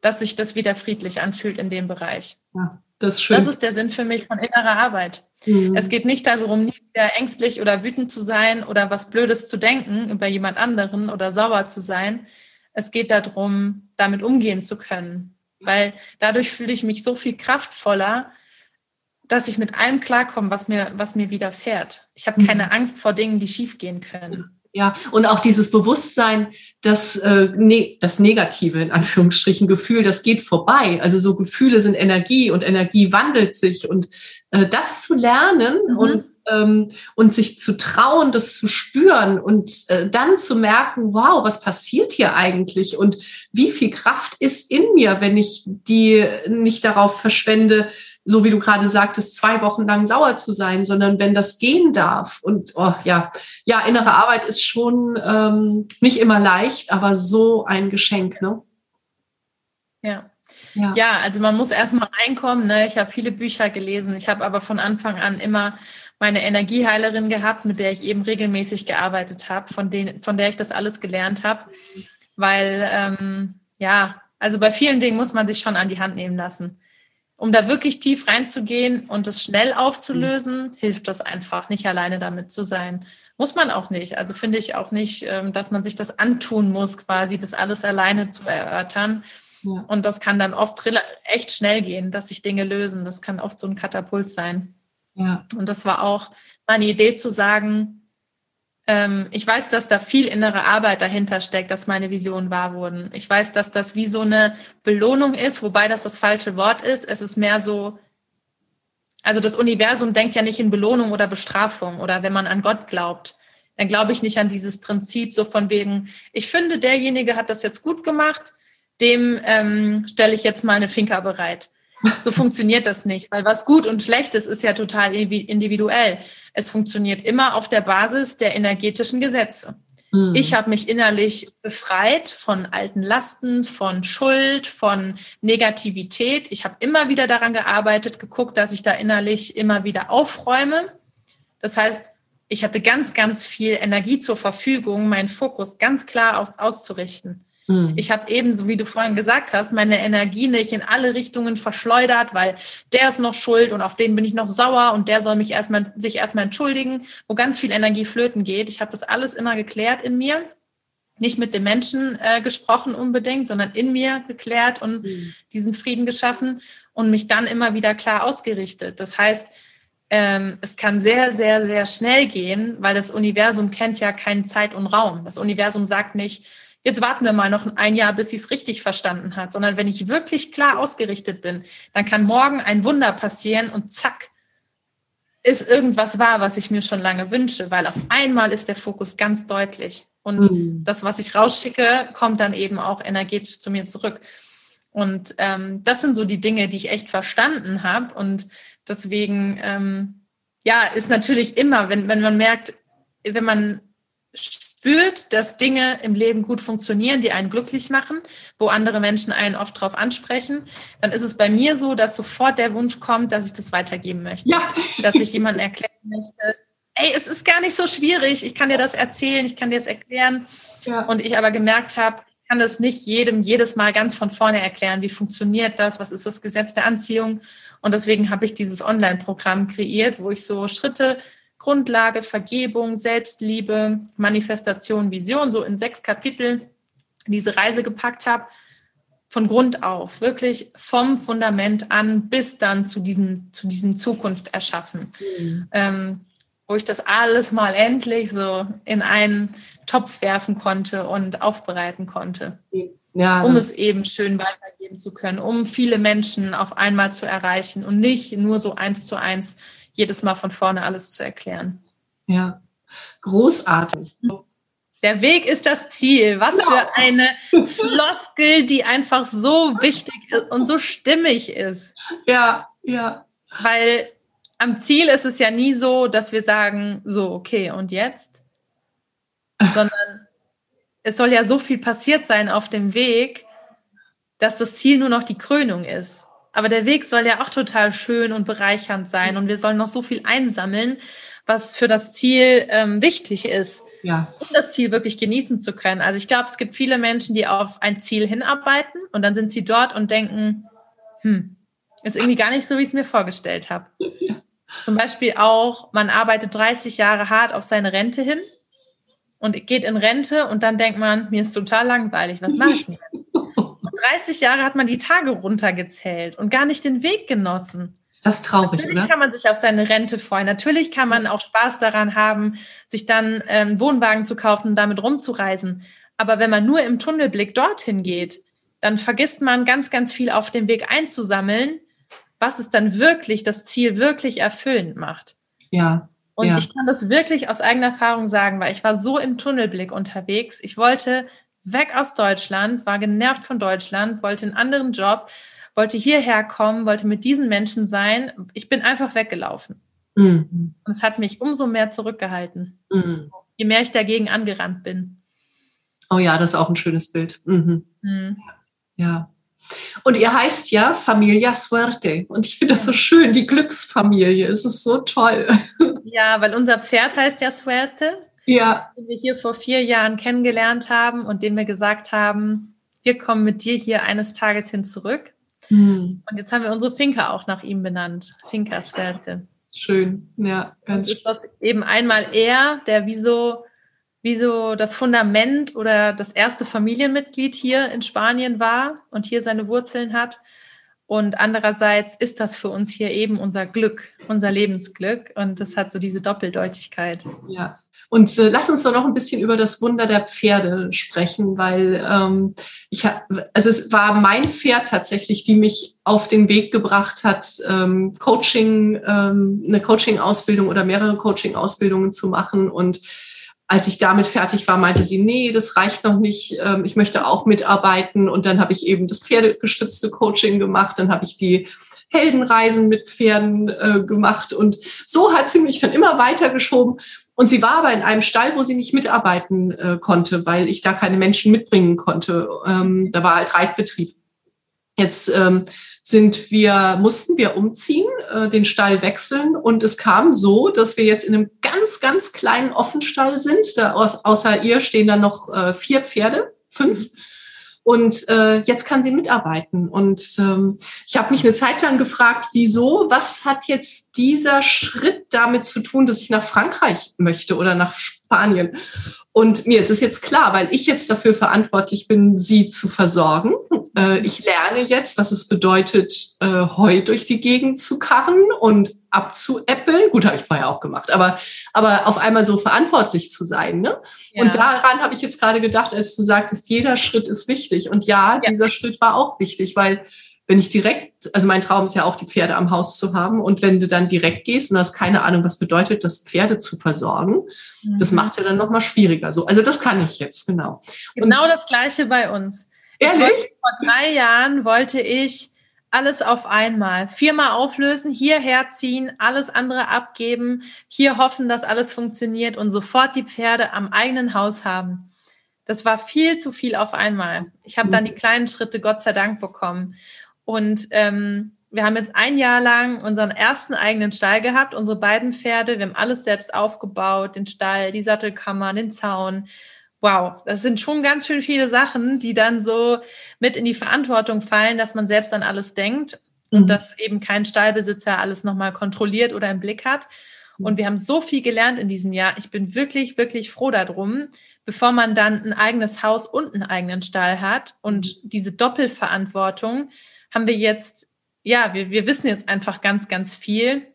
dass sich das wieder friedlich anfühlt in dem Bereich. Ja, das ist schön. Das ist der Sinn für mich von innerer Arbeit. Mhm. Es geht nicht darum, nie wieder ängstlich oder wütend zu sein oder was Blödes zu denken über jemand anderen oder sauer zu sein, es geht darum, damit umgehen zu können. Weil dadurch fühle ich mich so viel kraftvoller, dass ich mit allem klarkomme, was mir, was mir widerfährt. Ich habe keine mhm. Angst vor Dingen, die schiefgehen können. Ja, und auch dieses Bewusstsein, dass äh, ne, das negative, in Anführungsstrichen, Gefühl, das geht vorbei. Also so Gefühle sind Energie und Energie wandelt sich. Und das zu lernen mhm. und, ähm, und sich zu trauen, das zu spüren und äh, dann zu merken, wow, was passiert hier eigentlich und wie viel Kraft ist in mir, wenn ich die nicht darauf verschwende, so wie du gerade sagtest, zwei Wochen lang sauer zu sein, sondern wenn das gehen darf. Und oh, ja, ja, innere Arbeit ist schon ähm, nicht immer leicht, aber so ein Geschenk, ne? Ja. Ja. ja, also man muss erstmal reinkommen. Ne? Ich habe viele Bücher gelesen. Ich habe aber von Anfang an immer meine Energieheilerin gehabt, mit der ich eben regelmäßig gearbeitet habe, von, von der ich das alles gelernt habe. Weil, ähm, ja, also bei vielen Dingen muss man sich schon an die Hand nehmen lassen. um da wirklich tief reinzugehen und es schnell aufzulösen, mhm. hilft das einfach, nicht alleine damit zu sein. Muss man auch nicht. Also finde ich auch nicht, ähm, dass man sich das antun muss, quasi das alles alleine zu erörtern. Ja. Und das kann dann oft echt schnell gehen, dass sich Dinge lösen. Das kann oft so ein Katapult sein. Ja. Und das war auch meine Idee zu sagen, ähm, ich weiß, dass da viel innere Arbeit dahinter steckt, dass meine Visionen wahr wurden. Ich weiß, dass das wie so eine Belohnung ist, wobei das das falsche Wort ist. Es ist mehr so, also das Universum denkt ja nicht in Belohnung oder Bestrafung oder wenn man an Gott glaubt, dann glaube ich nicht an dieses Prinzip so von wegen, ich finde, derjenige hat das jetzt gut gemacht, dem ähm, stelle ich jetzt mal eine Finca bereit. So *laughs* funktioniert das nicht, weil was gut und schlecht ist, ist ja total individuell. Es funktioniert immer auf der Basis der energetischen Gesetze. Mhm. Ich habe mich innerlich befreit von alten Lasten, von Schuld, von Negativität. Ich habe immer wieder daran gearbeitet, geguckt, dass ich da innerlich immer wieder aufräume. Das heißt, ich hatte ganz, ganz viel Energie zur Verfügung, meinen Fokus ganz klar aus, auszurichten. Mhm. Ich habe ebenso, wie du vorhin gesagt hast, meine Energie nicht in alle Richtungen verschleudert, weil der ist noch schuld und auf den bin ich noch sauer und der soll mich erstmal, sich erstmal entschuldigen, wo ganz viel Energie flöten geht. Ich habe das alles immer geklärt in mir. Nicht mit dem Menschen äh, gesprochen unbedingt, sondern in mir geklärt und mhm. diesen Frieden geschaffen und mich dann immer wieder klar ausgerichtet. Das heißt, ähm, es kann sehr, sehr, sehr schnell gehen, weil das Universum kennt ja keinen Zeit und Raum. Das Universum sagt nicht, jetzt warten wir mal noch ein Jahr, bis sie es richtig verstanden hat, sondern wenn ich wirklich klar ausgerichtet bin, dann kann morgen ein Wunder passieren und zack, ist irgendwas wahr, was ich mir schon lange wünsche, weil auf einmal ist der Fokus ganz deutlich. Und mhm. das, was ich rausschicke, kommt dann eben auch energetisch zu mir zurück. Und ähm, das sind so die Dinge, die ich echt verstanden habe. Und deswegen, ähm, ja, ist natürlich immer, wenn, wenn man merkt, wenn man spürt, dass Dinge im Leben gut funktionieren, die einen glücklich machen, wo andere Menschen einen oft drauf ansprechen, dann ist es bei mir so, dass sofort der Wunsch kommt, dass ich das weitergeben möchte. Ja. Dass ich jemandem erklären möchte, ey, es ist gar nicht so schwierig, ich kann dir das erzählen, ich kann dir das erklären. Ja. Und ich aber gemerkt habe, ich kann das nicht jedem jedes Mal ganz von vorne erklären. Wie funktioniert das? Was ist das Gesetz der Anziehung? Und deswegen habe ich dieses Online-Programm kreiert, wo ich so Schritte Grundlage, Vergebung, Selbstliebe, Manifestation, Vision, so in sechs Kapitel diese Reise gepackt habe, von Grund auf, wirklich vom Fundament an bis dann zu diesem, zu diesem Zukunft erschaffen. Mhm. Ähm, wo ich das alles mal endlich so in einen Topf werfen konnte und aufbereiten konnte. Ja, um es eben schön weitergeben zu können, um viele Menschen auf einmal zu erreichen und nicht nur so eins zu eins jedes Mal von vorne alles zu erklären. Ja, großartig. Der Weg ist das Ziel. Was genau. für eine Floskel, die einfach so wichtig und so stimmig ist. Ja, ja. Weil am Ziel ist es ja nie so, dass wir sagen, so, okay, und jetzt? Sondern es soll ja so viel passiert sein auf dem Weg, dass das Ziel nur noch die Krönung ist. Aber der Weg soll ja auch total schön und bereichernd sein und wir sollen noch so viel einsammeln, was für das Ziel ähm, wichtig ist, ja. um das Ziel wirklich genießen zu können. Also ich glaube, es gibt viele Menschen, die auf ein Ziel hinarbeiten und dann sind sie dort und denken, hm, ist irgendwie gar nicht so, wie ich es mir vorgestellt habe. *laughs* Zum Beispiel auch, man arbeitet 30 Jahre hart auf seine Rente hin und geht in Rente und dann denkt man, mir ist total langweilig, was mache ich denn jetzt? 30 Jahre hat man die Tage runtergezählt und gar nicht den Weg genossen. Ist das traurig, Natürlich oder? kann man sich auf seine Rente freuen. Natürlich kann man auch Spaß daran haben, sich dann einen ähm, Wohnwagen zu kaufen und damit rumzureisen. Aber wenn man nur im Tunnelblick dorthin geht, dann vergisst man ganz, ganz viel auf dem Weg einzusammeln, was es dann wirklich, das Ziel wirklich erfüllend macht. Ja. Und ja. ich kann das wirklich aus eigener Erfahrung sagen, weil ich war so im Tunnelblick unterwegs. Ich wollte weg aus Deutschland, war genervt von Deutschland, wollte einen anderen Job, wollte hierher kommen, wollte mit diesen Menschen sein. Ich bin einfach weggelaufen. Mhm. Und es hat mich umso mehr zurückgehalten, mhm. je mehr ich dagegen angerannt bin. Oh ja, das ist auch ein schönes Bild. Mhm. mhm. Ja. Und ihr heißt ja Familia Suerte. Und ich finde das so schön, die Glücksfamilie. Es ist so toll. *laughs* Ja, weil unser Pferd heißt ja Suerte ja. den wir hier vor vier Jahren kennengelernt haben und dem wir gesagt haben, wir kommen mit dir hier eines Tages hin zurück. Mhm. Und jetzt haben wir unsere Finca auch nach ihm benannt. Finca Sverte. Schön, ja, ganz Und ist das eben einmal er, der wie so, wie so das Fundament oder das erste Familienmitglied hier in Spanien war und hier seine Wurzeln hat. Und andererseits ist das für uns hier eben unser Glück, unser Lebensglück. Und das hat so diese Doppeldeutigkeit. Ja. Und äh, lass uns doch noch ein bisschen über das Wunder der Pferde sprechen, weil ähm, ich also es war mein Pferd tatsächlich, die mich auf den Weg gebracht hat, ähm, Coaching, ähm, eine Coaching-Ausbildung oder mehrere Coaching-Ausbildungen zu machen und als ich damit fertig war, meinte sie, nee, das reicht noch nicht, ähm, ich möchte auch mitarbeiten. Und dann habe ich eben das pferdegestützte Coaching gemacht, dann habe ich die Heldenreisen mit Pferden äh, gemacht und so hat sie mich dann immer weitergeschoben. Und sie war aber in einem Stall, wo sie nicht mitarbeiten äh, konnte, weil ich da keine Menschen mitbringen konnte. Ähm, da war halt Reitbetrieb. Jetzt ähm, sind wir, mussten wir umziehen, äh, den Stall wechseln und es kam so, dass wir jetzt in einem ganz, ganz kleinen Offenstall sind. Da aus, außer ihr stehen dann noch äh, vier Pferde, fünf. Und äh, jetzt kann sie mitarbeiten. Und ähm, ich habe mich eine Zeit lang gefragt, wieso, was hat jetzt dieser Schritt damit zu tun, dass ich nach Frankreich möchte oder nach Spanien? Und mir ist es jetzt klar, weil ich jetzt dafür verantwortlich bin, sie zu versorgen. Äh, ich lerne jetzt, was es bedeutet, äh, Heu durch die Gegend zu karren und abzuäppeln. Gut, habe ich vorher auch gemacht, aber, aber auf einmal so verantwortlich zu sein. Ne? Ja. Und daran habe ich jetzt gerade gedacht, als du sagtest, jeder Schritt ist wichtig. Und ja, ja, dieser Schritt war auch wichtig, weil wenn ich direkt, also mein Traum ist ja auch, die Pferde am Haus zu haben. Und wenn du dann direkt gehst und hast keine Ahnung, was bedeutet das, Pferde zu versorgen, mhm. das macht es ja dann nochmal schwieriger. So, also das kann ich jetzt, genau. Genau und, das Gleiche bei uns. Ehrlich? Wollte, vor drei Jahren wollte ich alles auf einmal. Viermal auflösen, hierher ziehen, alles andere abgeben, hier hoffen, dass alles funktioniert und sofort die Pferde am eigenen Haus haben. Das war viel zu viel auf einmal. Ich habe dann die kleinen Schritte Gott sei Dank bekommen. Und ähm, wir haben jetzt ein Jahr lang unseren ersten eigenen Stall gehabt, unsere beiden Pferde. Wir haben alles selbst aufgebaut, den Stall, die Sattelkammer, den Zaun. Wow, das sind schon ganz schön viele Sachen, die dann so mit in die Verantwortung fallen, dass man selbst an alles denkt und mhm. dass eben kein Stallbesitzer alles nochmal kontrolliert oder im Blick hat. Und wir haben so viel gelernt in diesem Jahr. Ich bin wirklich, wirklich froh darum, bevor man dann ein eigenes Haus und einen eigenen Stall hat und diese Doppelverantwortung haben wir jetzt, ja, wir, wir wissen jetzt einfach ganz, ganz viel.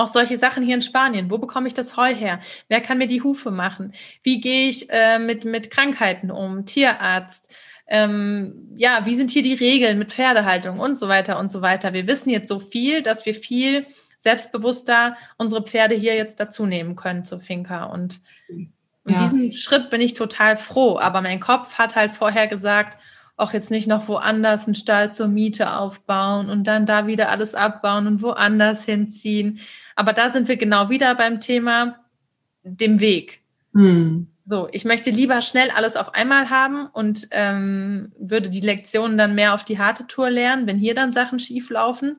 Auch solche Sachen hier in Spanien. Wo bekomme ich das Heu her? Wer kann mir die Hufe machen? Wie gehe ich äh, mit, mit Krankheiten um? Tierarzt. Ähm, ja, wie sind hier die Regeln mit Pferdehaltung und so weiter und so weiter. Wir wissen jetzt so viel, dass wir viel selbstbewusster unsere Pferde hier jetzt dazu nehmen können zur Finca. Und ja. diesen Schritt bin ich total froh. Aber mein Kopf hat halt vorher gesagt, auch jetzt nicht noch woanders einen Stall zur Miete aufbauen und dann da wieder alles abbauen und woanders hinziehen. Aber da sind wir genau wieder beim Thema dem Weg. Hm. So, ich möchte lieber schnell alles auf einmal haben und ähm, würde die Lektionen dann mehr auf die harte Tour lernen, wenn hier dann Sachen schief laufen,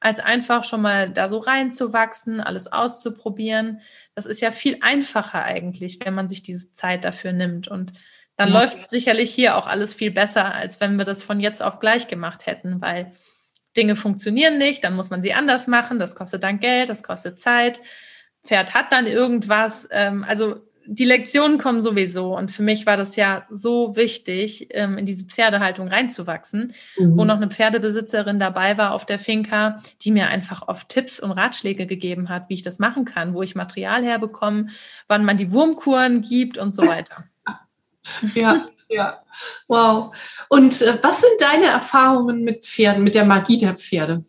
als einfach schon mal da so reinzuwachsen, alles auszuprobieren. Das ist ja viel einfacher eigentlich, wenn man sich diese Zeit dafür nimmt und dann ja. läuft sicherlich hier auch alles viel besser, als wenn wir das von jetzt auf gleich gemacht hätten, weil Dinge funktionieren nicht, dann muss man sie anders machen, das kostet dann Geld, das kostet Zeit, Pferd hat dann irgendwas, ähm, also die Lektionen kommen sowieso und für mich war das ja so wichtig, ähm, in diese Pferdehaltung reinzuwachsen, mhm. wo noch eine Pferdebesitzerin dabei war auf der Finca, die mir einfach oft Tipps und Ratschläge gegeben hat, wie ich das machen kann, wo ich Material herbekomme, wann man die Wurmkuren gibt und so weiter. Ja, *laughs* ja. Wow. Und äh, was sind deine Erfahrungen mit Pferden, mit der Magie der Pferde?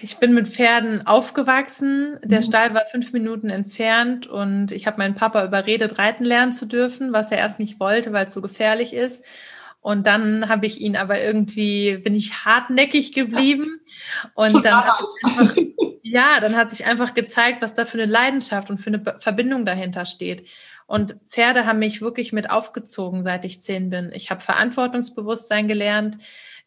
Ich bin mit Pferden aufgewachsen. Der mhm. Stall war fünf Minuten entfernt und ich habe meinen Papa überredet, reiten lernen zu dürfen, was er erst nicht wollte, weil es so gefährlich ist. Und dann habe ich ihn aber irgendwie, bin ich hartnäckig geblieben. *laughs* Und dann hat, einfach, *laughs* ja, dann hat sich einfach gezeigt, was da für eine Leidenschaft und für eine Verbindung dahinter steht. Und Pferde haben mich wirklich mit aufgezogen, seit ich zehn bin. Ich habe Verantwortungsbewusstsein gelernt.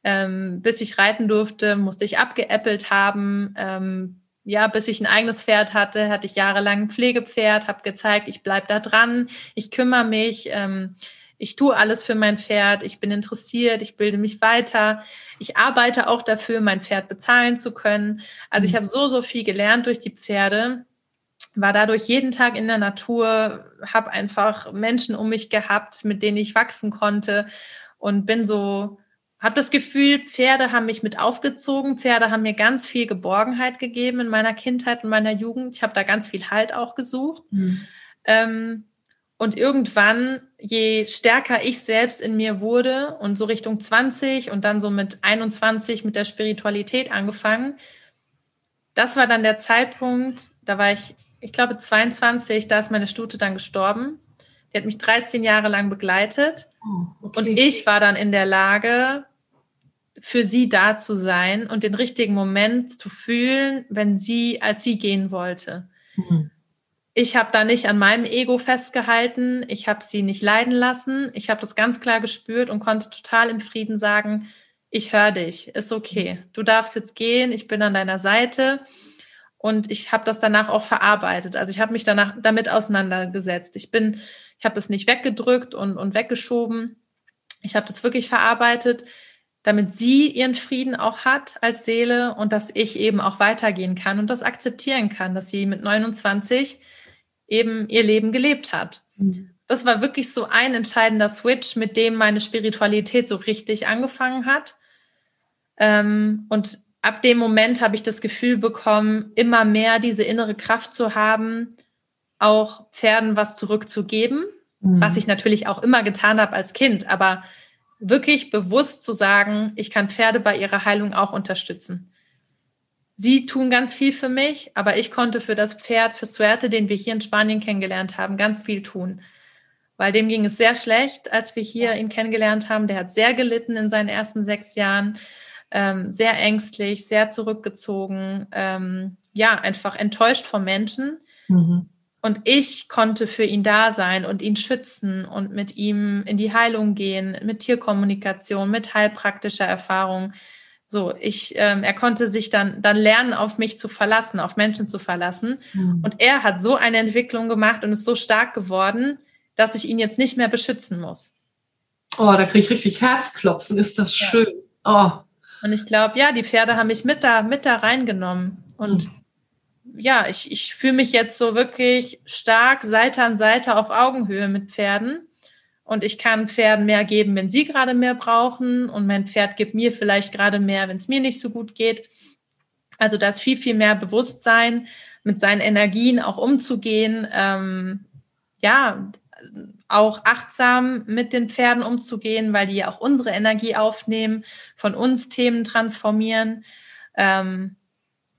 Ähm, bis ich reiten durfte, musste ich abgeäppelt haben. Ähm, ja, bis ich ein eigenes Pferd hatte, hatte ich jahrelang ein Pflegepferd, habe gezeigt, ich bleibe da dran, ich kümmere mich. Ähm, ich tue alles für mein Pferd, ich bin interessiert, ich bilde mich weiter, ich arbeite auch dafür, mein Pferd bezahlen zu können. Also ich mhm. habe so, so viel gelernt durch die Pferde, war dadurch jeden Tag in der Natur, habe einfach Menschen um mich gehabt, mit denen ich wachsen konnte und bin so, habe das Gefühl, Pferde haben mich mit aufgezogen, Pferde haben mir ganz viel Geborgenheit gegeben in meiner Kindheit und meiner Jugend. Ich habe da ganz viel Halt auch gesucht. Mhm. Ähm, und irgendwann, je stärker ich selbst in mir wurde und so Richtung 20 und dann so mit 21 mit der Spiritualität angefangen, das war dann der Zeitpunkt, da war ich, ich glaube 22, da ist meine Stute dann gestorben. Die hat mich 13 Jahre lang begleitet. Oh, okay. Und ich war dann in der Lage, für sie da zu sein und den richtigen Moment zu fühlen, wenn sie, als sie gehen wollte. Mhm ich habe da nicht an meinem Ego festgehalten, ich habe sie nicht leiden lassen, ich habe das ganz klar gespürt und konnte total im Frieden sagen, ich höre dich, ist okay, du darfst jetzt gehen, ich bin an deiner Seite und ich habe das danach auch verarbeitet. Also ich habe mich danach damit auseinandergesetzt. Ich bin, ich habe das nicht weggedrückt und, und weggeschoben. Ich habe das wirklich verarbeitet, damit sie ihren Frieden auch hat als Seele und dass ich eben auch weitergehen kann und das akzeptieren kann, dass sie mit 29 eben ihr Leben gelebt hat. Mhm. Das war wirklich so ein entscheidender Switch, mit dem meine Spiritualität so richtig angefangen hat. Ähm, und ab dem Moment habe ich das Gefühl bekommen, immer mehr diese innere Kraft zu haben, auch Pferden was zurückzugeben, mhm. was ich natürlich auch immer getan habe als Kind, aber wirklich bewusst zu sagen, ich kann Pferde bei ihrer Heilung auch unterstützen sie tun ganz viel für mich, aber ich konnte für das Pferd, für Suerte, den wir hier in Spanien kennengelernt haben, ganz viel tun. Weil dem ging es sehr schlecht, als wir hier ihn kennengelernt haben. Der hat sehr gelitten in seinen ersten sechs Jahren, ähm, sehr ängstlich, sehr zurückgezogen, ähm, ja, einfach enttäuscht vom Menschen. Mhm. Und ich konnte für ihn da sein und ihn schützen und mit ihm in die Heilung gehen, mit Tierkommunikation, mit heilpraktischer Erfahrung. So, ich, ähm, er konnte sich dann, dann lernen, auf mich zu verlassen, auf Menschen zu verlassen. Mhm. Und er hat so eine Entwicklung gemacht und ist so stark geworden, dass ich ihn jetzt nicht mehr beschützen muss. Oh, da kriege ich richtig Herzklopfen, ist das ja. schön. Oh. Und ich glaube, ja, die Pferde haben mich mit da, mit da reingenommen. Und mhm. ja, ich, ich fühle mich jetzt so wirklich stark Seite an Seite auf Augenhöhe mit Pferden. Und ich kann Pferden mehr geben, wenn sie gerade mehr brauchen. Und mein Pferd gibt mir vielleicht gerade mehr, wenn es mir nicht so gut geht. Also da ist viel, viel mehr Bewusstsein, mit seinen Energien auch umzugehen. Ähm, ja, auch achtsam mit den Pferden umzugehen, weil die ja auch unsere Energie aufnehmen, von uns Themen transformieren. Ähm,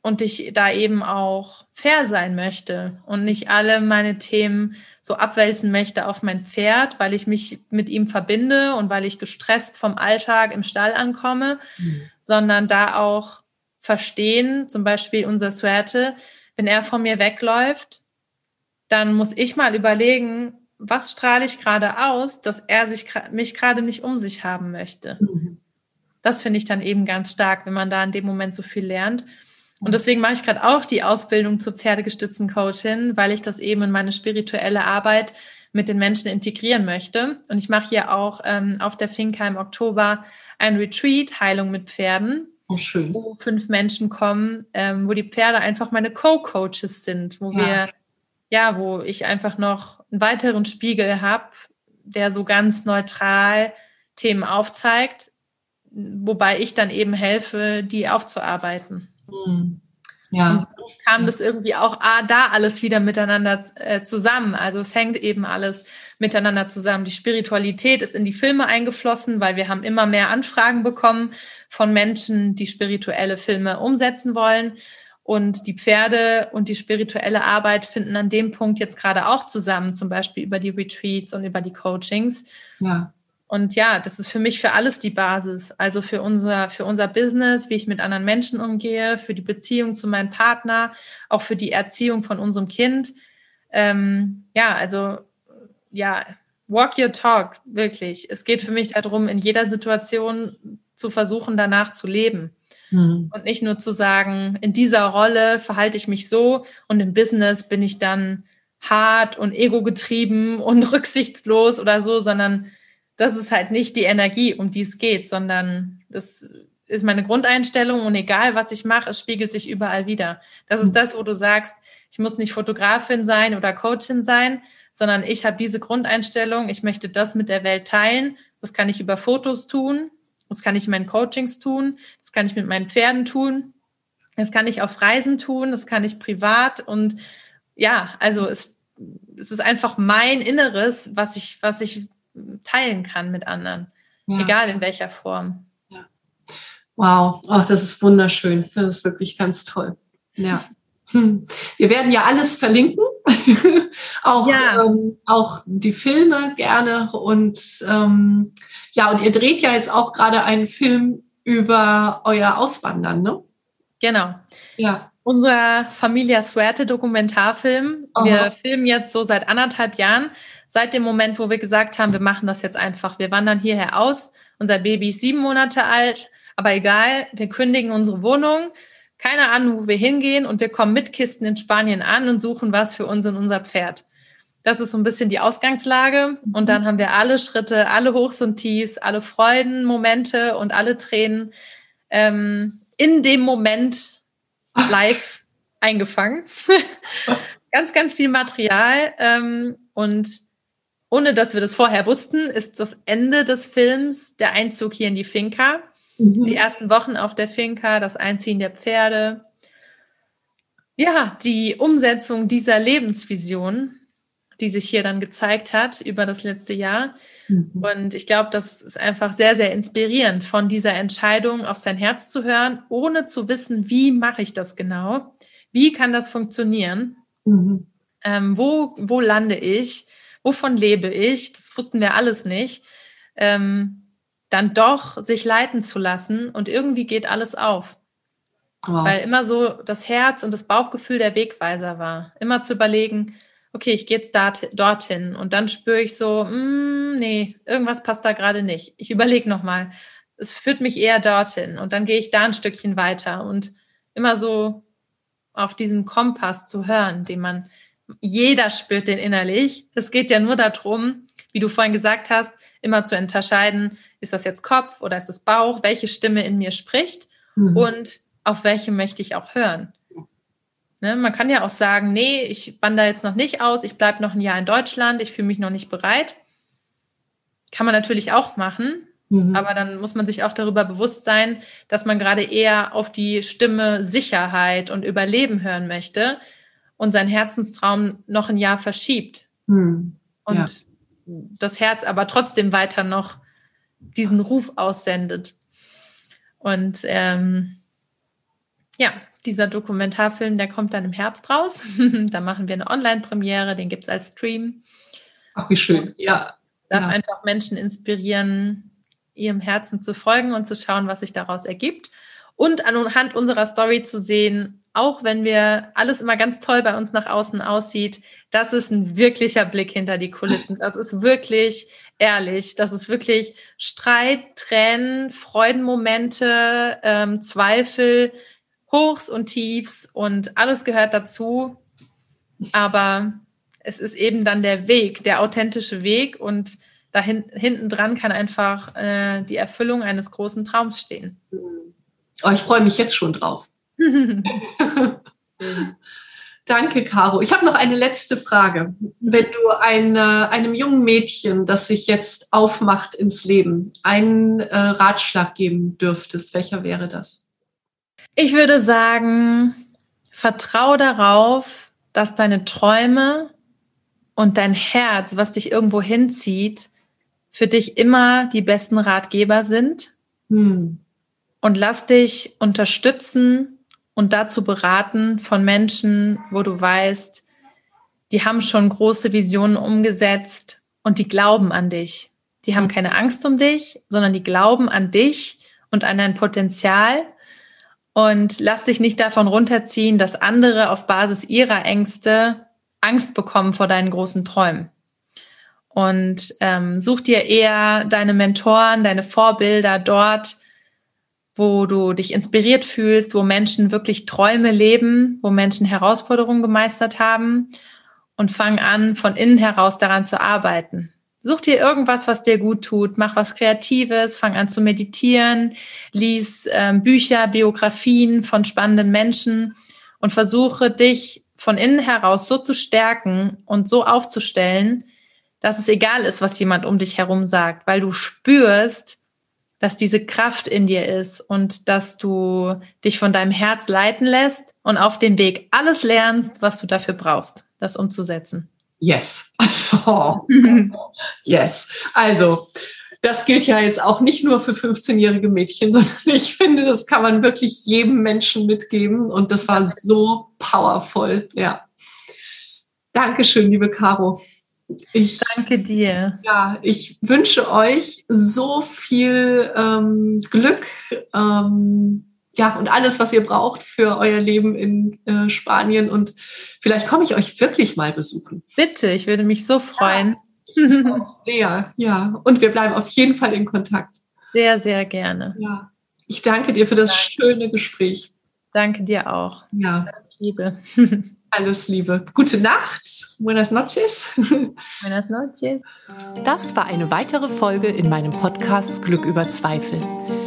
und ich da eben auch fair sein möchte und nicht alle meine Themen so abwälzen möchte auf mein Pferd, weil ich mich mit ihm verbinde und weil ich gestresst vom Alltag im Stall ankomme, mhm. sondern da auch verstehen, zum Beispiel unser Suerte, wenn er von mir wegläuft, dann muss ich mal überlegen, was strahle ich gerade aus, dass er sich mich gerade nicht um sich haben möchte. Mhm. Das finde ich dann eben ganz stark, wenn man da in dem Moment so viel lernt. Und deswegen mache ich gerade auch die Ausbildung zur pferdegestützten Coachin, weil ich das eben in meine spirituelle Arbeit mit den Menschen integrieren möchte. Und ich mache hier auch ähm, auf der Finca im Oktober ein Retreat, Heilung mit Pferden, oh, wo fünf Menschen kommen, ähm, wo die Pferde einfach meine Co-Coaches sind, wo ja. wir, ja, wo ich einfach noch einen weiteren Spiegel habe, der so ganz neutral Themen aufzeigt, wobei ich dann eben helfe, die aufzuarbeiten. Mhm. Ja. Und so kam das irgendwie auch ah, da alles wieder miteinander äh, zusammen. Also es hängt eben alles miteinander zusammen. Die Spiritualität ist in die Filme eingeflossen, weil wir haben immer mehr Anfragen bekommen von Menschen, die spirituelle Filme umsetzen wollen. Und die Pferde und die spirituelle Arbeit finden an dem Punkt jetzt gerade auch zusammen, zum Beispiel über die Retreats und über die Coachings. Ja. Und ja, das ist für mich für alles die Basis. Also für unser, für unser Business, wie ich mit anderen Menschen umgehe, für die Beziehung zu meinem Partner, auch für die Erziehung von unserem Kind. Ähm, ja, also ja, walk your talk, wirklich. Es geht für mich darum, in jeder Situation zu versuchen, danach zu leben. Mhm. Und nicht nur zu sagen, in dieser Rolle verhalte ich mich so und im Business bin ich dann hart und ego-getrieben *laughs* und rücksichtslos oder so, sondern das ist halt nicht die Energie, um die es geht, sondern das ist meine Grundeinstellung und egal, was ich mache, es spiegelt sich überall wieder. Das ist mhm. das, wo du sagst, ich muss nicht Fotografin sein oder Coachin sein, sondern ich habe diese Grundeinstellung, ich möchte das mit der Welt teilen. Das kann ich über Fotos tun, das kann ich in meinen Coachings tun, das kann ich mit meinen Pferden tun, das kann ich auf Reisen tun, das kann ich privat und ja, also es, es ist einfach mein Inneres, was ich, was ich teilen kann mit anderen, ja. egal in welcher Form. Ja. Wow, oh, das ist wunderschön. Das ist wirklich ganz toll. Ja. Hm. Wir werden ja alles verlinken, *laughs* auch, ja. ähm, auch die Filme gerne und ähm, ja, und ihr dreht ja jetzt auch gerade einen Film über euer Auswandern, ne? Genau. Ja. Unser Familia Suerte Dokumentarfilm. Aha. Wir filmen jetzt so seit anderthalb Jahren, seit dem Moment, wo wir gesagt haben, wir machen das jetzt einfach. Wir wandern hierher aus. Unser Baby ist sieben Monate alt, aber egal, wir kündigen unsere Wohnung. Keine Ahnung, wo wir hingehen und wir kommen mit Kisten in Spanien an und suchen was für uns und unser Pferd. Das ist so ein bisschen die Ausgangslage. Und mhm. dann haben wir alle Schritte, alle Hochs und Tiefs, alle Freuden, Momente und alle Tränen ähm, in dem Moment live eingefangen. *laughs* ganz, ganz viel Material. Ähm, und ohne dass wir das vorher wussten, ist das Ende des Films der Einzug hier in die Finca. Mhm. Die ersten Wochen auf der Finca, das Einziehen der Pferde. Ja, die Umsetzung dieser Lebensvision, die sich hier dann gezeigt hat über das letzte Jahr. Mhm. Und ich glaube, das ist einfach sehr, sehr inspirierend, von dieser Entscheidung auf sein Herz zu hören, ohne zu wissen, wie mache ich das genau? Wie kann das funktionieren? Mhm. Ähm, wo, wo lande ich? Wovon lebe ich? Das wussten wir alles nicht. Ähm, dann doch sich leiten zu lassen und irgendwie geht alles auf. Wow. Weil immer so das Herz und das Bauchgefühl der Wegweiser war. Immer zu überlegen, okay, ich gehe jetzt dorthin und dann spüre ich so, mm, nee, irgendwas passt da gerade nicht. Ich überlege nochmal, es führt mich eher dorthin und dann gehe ich da ein Stückchen weiter und immer so auf diesen Kompass zu hören, den man, jeder spürt den innerlich. Es geht ja nur darum, wie du vorhin gesagt hast, immer zu unterscheiden, ist das jetzt Kopf oder ist es Bauch, welche Stimme in mir spricht mhm. und auf welche möchte ich auch hören. Ne, man kann ja auch sagen, nee, ich wandere jetzt noch nicht aus, ich bleibe noch ein Jahr in Deutschland, ich fühle mich noch nicht bereit. Kann man natürlich auch machen, mhm. aber dann muss man sich auch darüber bewusst sein, dass man gerade eher auf die Stimme Sicherheit und Überleben hören möchte und sein Herzenstraum noch ein Jahr verschiebt. Mhm. Und ja. das Herz aber trotzdem weiter noch diesen Ruf aussendet. Und ähm, ja, dieser Dokumentarfilm, der kommt dann im Herbst raus. *laughs* da machen wir eine Online-Premiere, den gibt es als Stream. Ach, wie schön, ja. Darf ja. einfach Menschen inspirieren, ihrem Herzen zu folgen und zu schauen, was sich daraus ergibt. Und anhand unserer Story zu sehen, auch wenn wir alles immer ganz toll bei uns nach außen aussieht, das ist ein wirklicher Blick hinter die Kulissen. Das ist wirklich ehrlich. Das ist wirklich Streit, Tränen, Freudenmomente, ähm, Zweifel, Hochs und Tiefs und alles gehört dazu. Aber es ist eben dann der Weg, der authentische Weg und da hinten dran kann einfach äh, die Erfüllung eines großen Traums stehen. Oh, ich freue mich jetzt schon drauf. *laughs* Danke, Caro. Ich habe noch eine letzte Frage. Wenn du ein, einem jungen Mädchen, das sich jetzt aufmacht ins Leben, einen äh, Ratschlag geben dürftest, welcher wäre das? Ich würde sagen, vertrau darauf, dass deine Träume und dein Herz, was dich irgendwo hinzieht, für dich immer die besten Ratgeber sind. Hm. Und lass dich unterstützen und dazu beraten von Menschen, wo du weißt, die haben schon große Visionen umgesetzt und die glauben an dich. Die haben keine Angst um dich, sondern die glauben an dich und an dein Potenzial und lass dich nicht davon runterziehen, dass andere auf Basis ihrer Ängste Angst bekommen vor deinen großen Träumen. Und ähm, such dir eher deine Mentoren, deine Vorbilder dort, wo du dich inspiriert fühlst, wo Menschen wirklich Träume leben, wo Menschen Herausforderungen gemeistert haben und fang an, von innen heraus daran zu arbeiten. Such dir irgendwas, was dir gut tut. Mach was Kreatives, fang an zu meditieren, lies ähm, Bücher, Biografien von spannenden Menschen und versuche dich von innen heraus so zu stärken und so aufzustellen, dass es egal ist, was jemand um dich herum sagt, weil du spürst, dass diese Kraft in dir ist und dass du dich von deinem Herz leiten lässt und auf dem Weg alles lernst, was du dafür brauchst, das umzusetzen. Yes. *laughs* yes. Also, das gilt ja jetzt auch nicht nur für 15-jährige Mädchen, *laughs* sondern ich finde, das kann man wirklich jedem Menschen mitgeben. Und das war so powerful. Ja. Dankeschön, liebe Caro. Ich, Danke dir. Ja, ich wünsche euch so viel ähm, Glück, ähm, ja, und alles, was ihr braucht für euer Leben in äh, Spanien. Und vielleicht komme ich euch wirklich mal besuchen. Bitte, ich würde mich so freuen. Ja, sehr, ja. Und wir bleiben auf jeden Fall in Kontakt. Sehr, sehr gerne. Ja. Ich danke dir für das danke. schöne Gespräch. Danke dir auch. Ja. Alles Liebe. *laughs* Alles Liebe. Gute Nacht. Buenas noches. *laughs* Buenas noches. Das war eine weitere Folge in meinem Podcast Glück über Zweifel.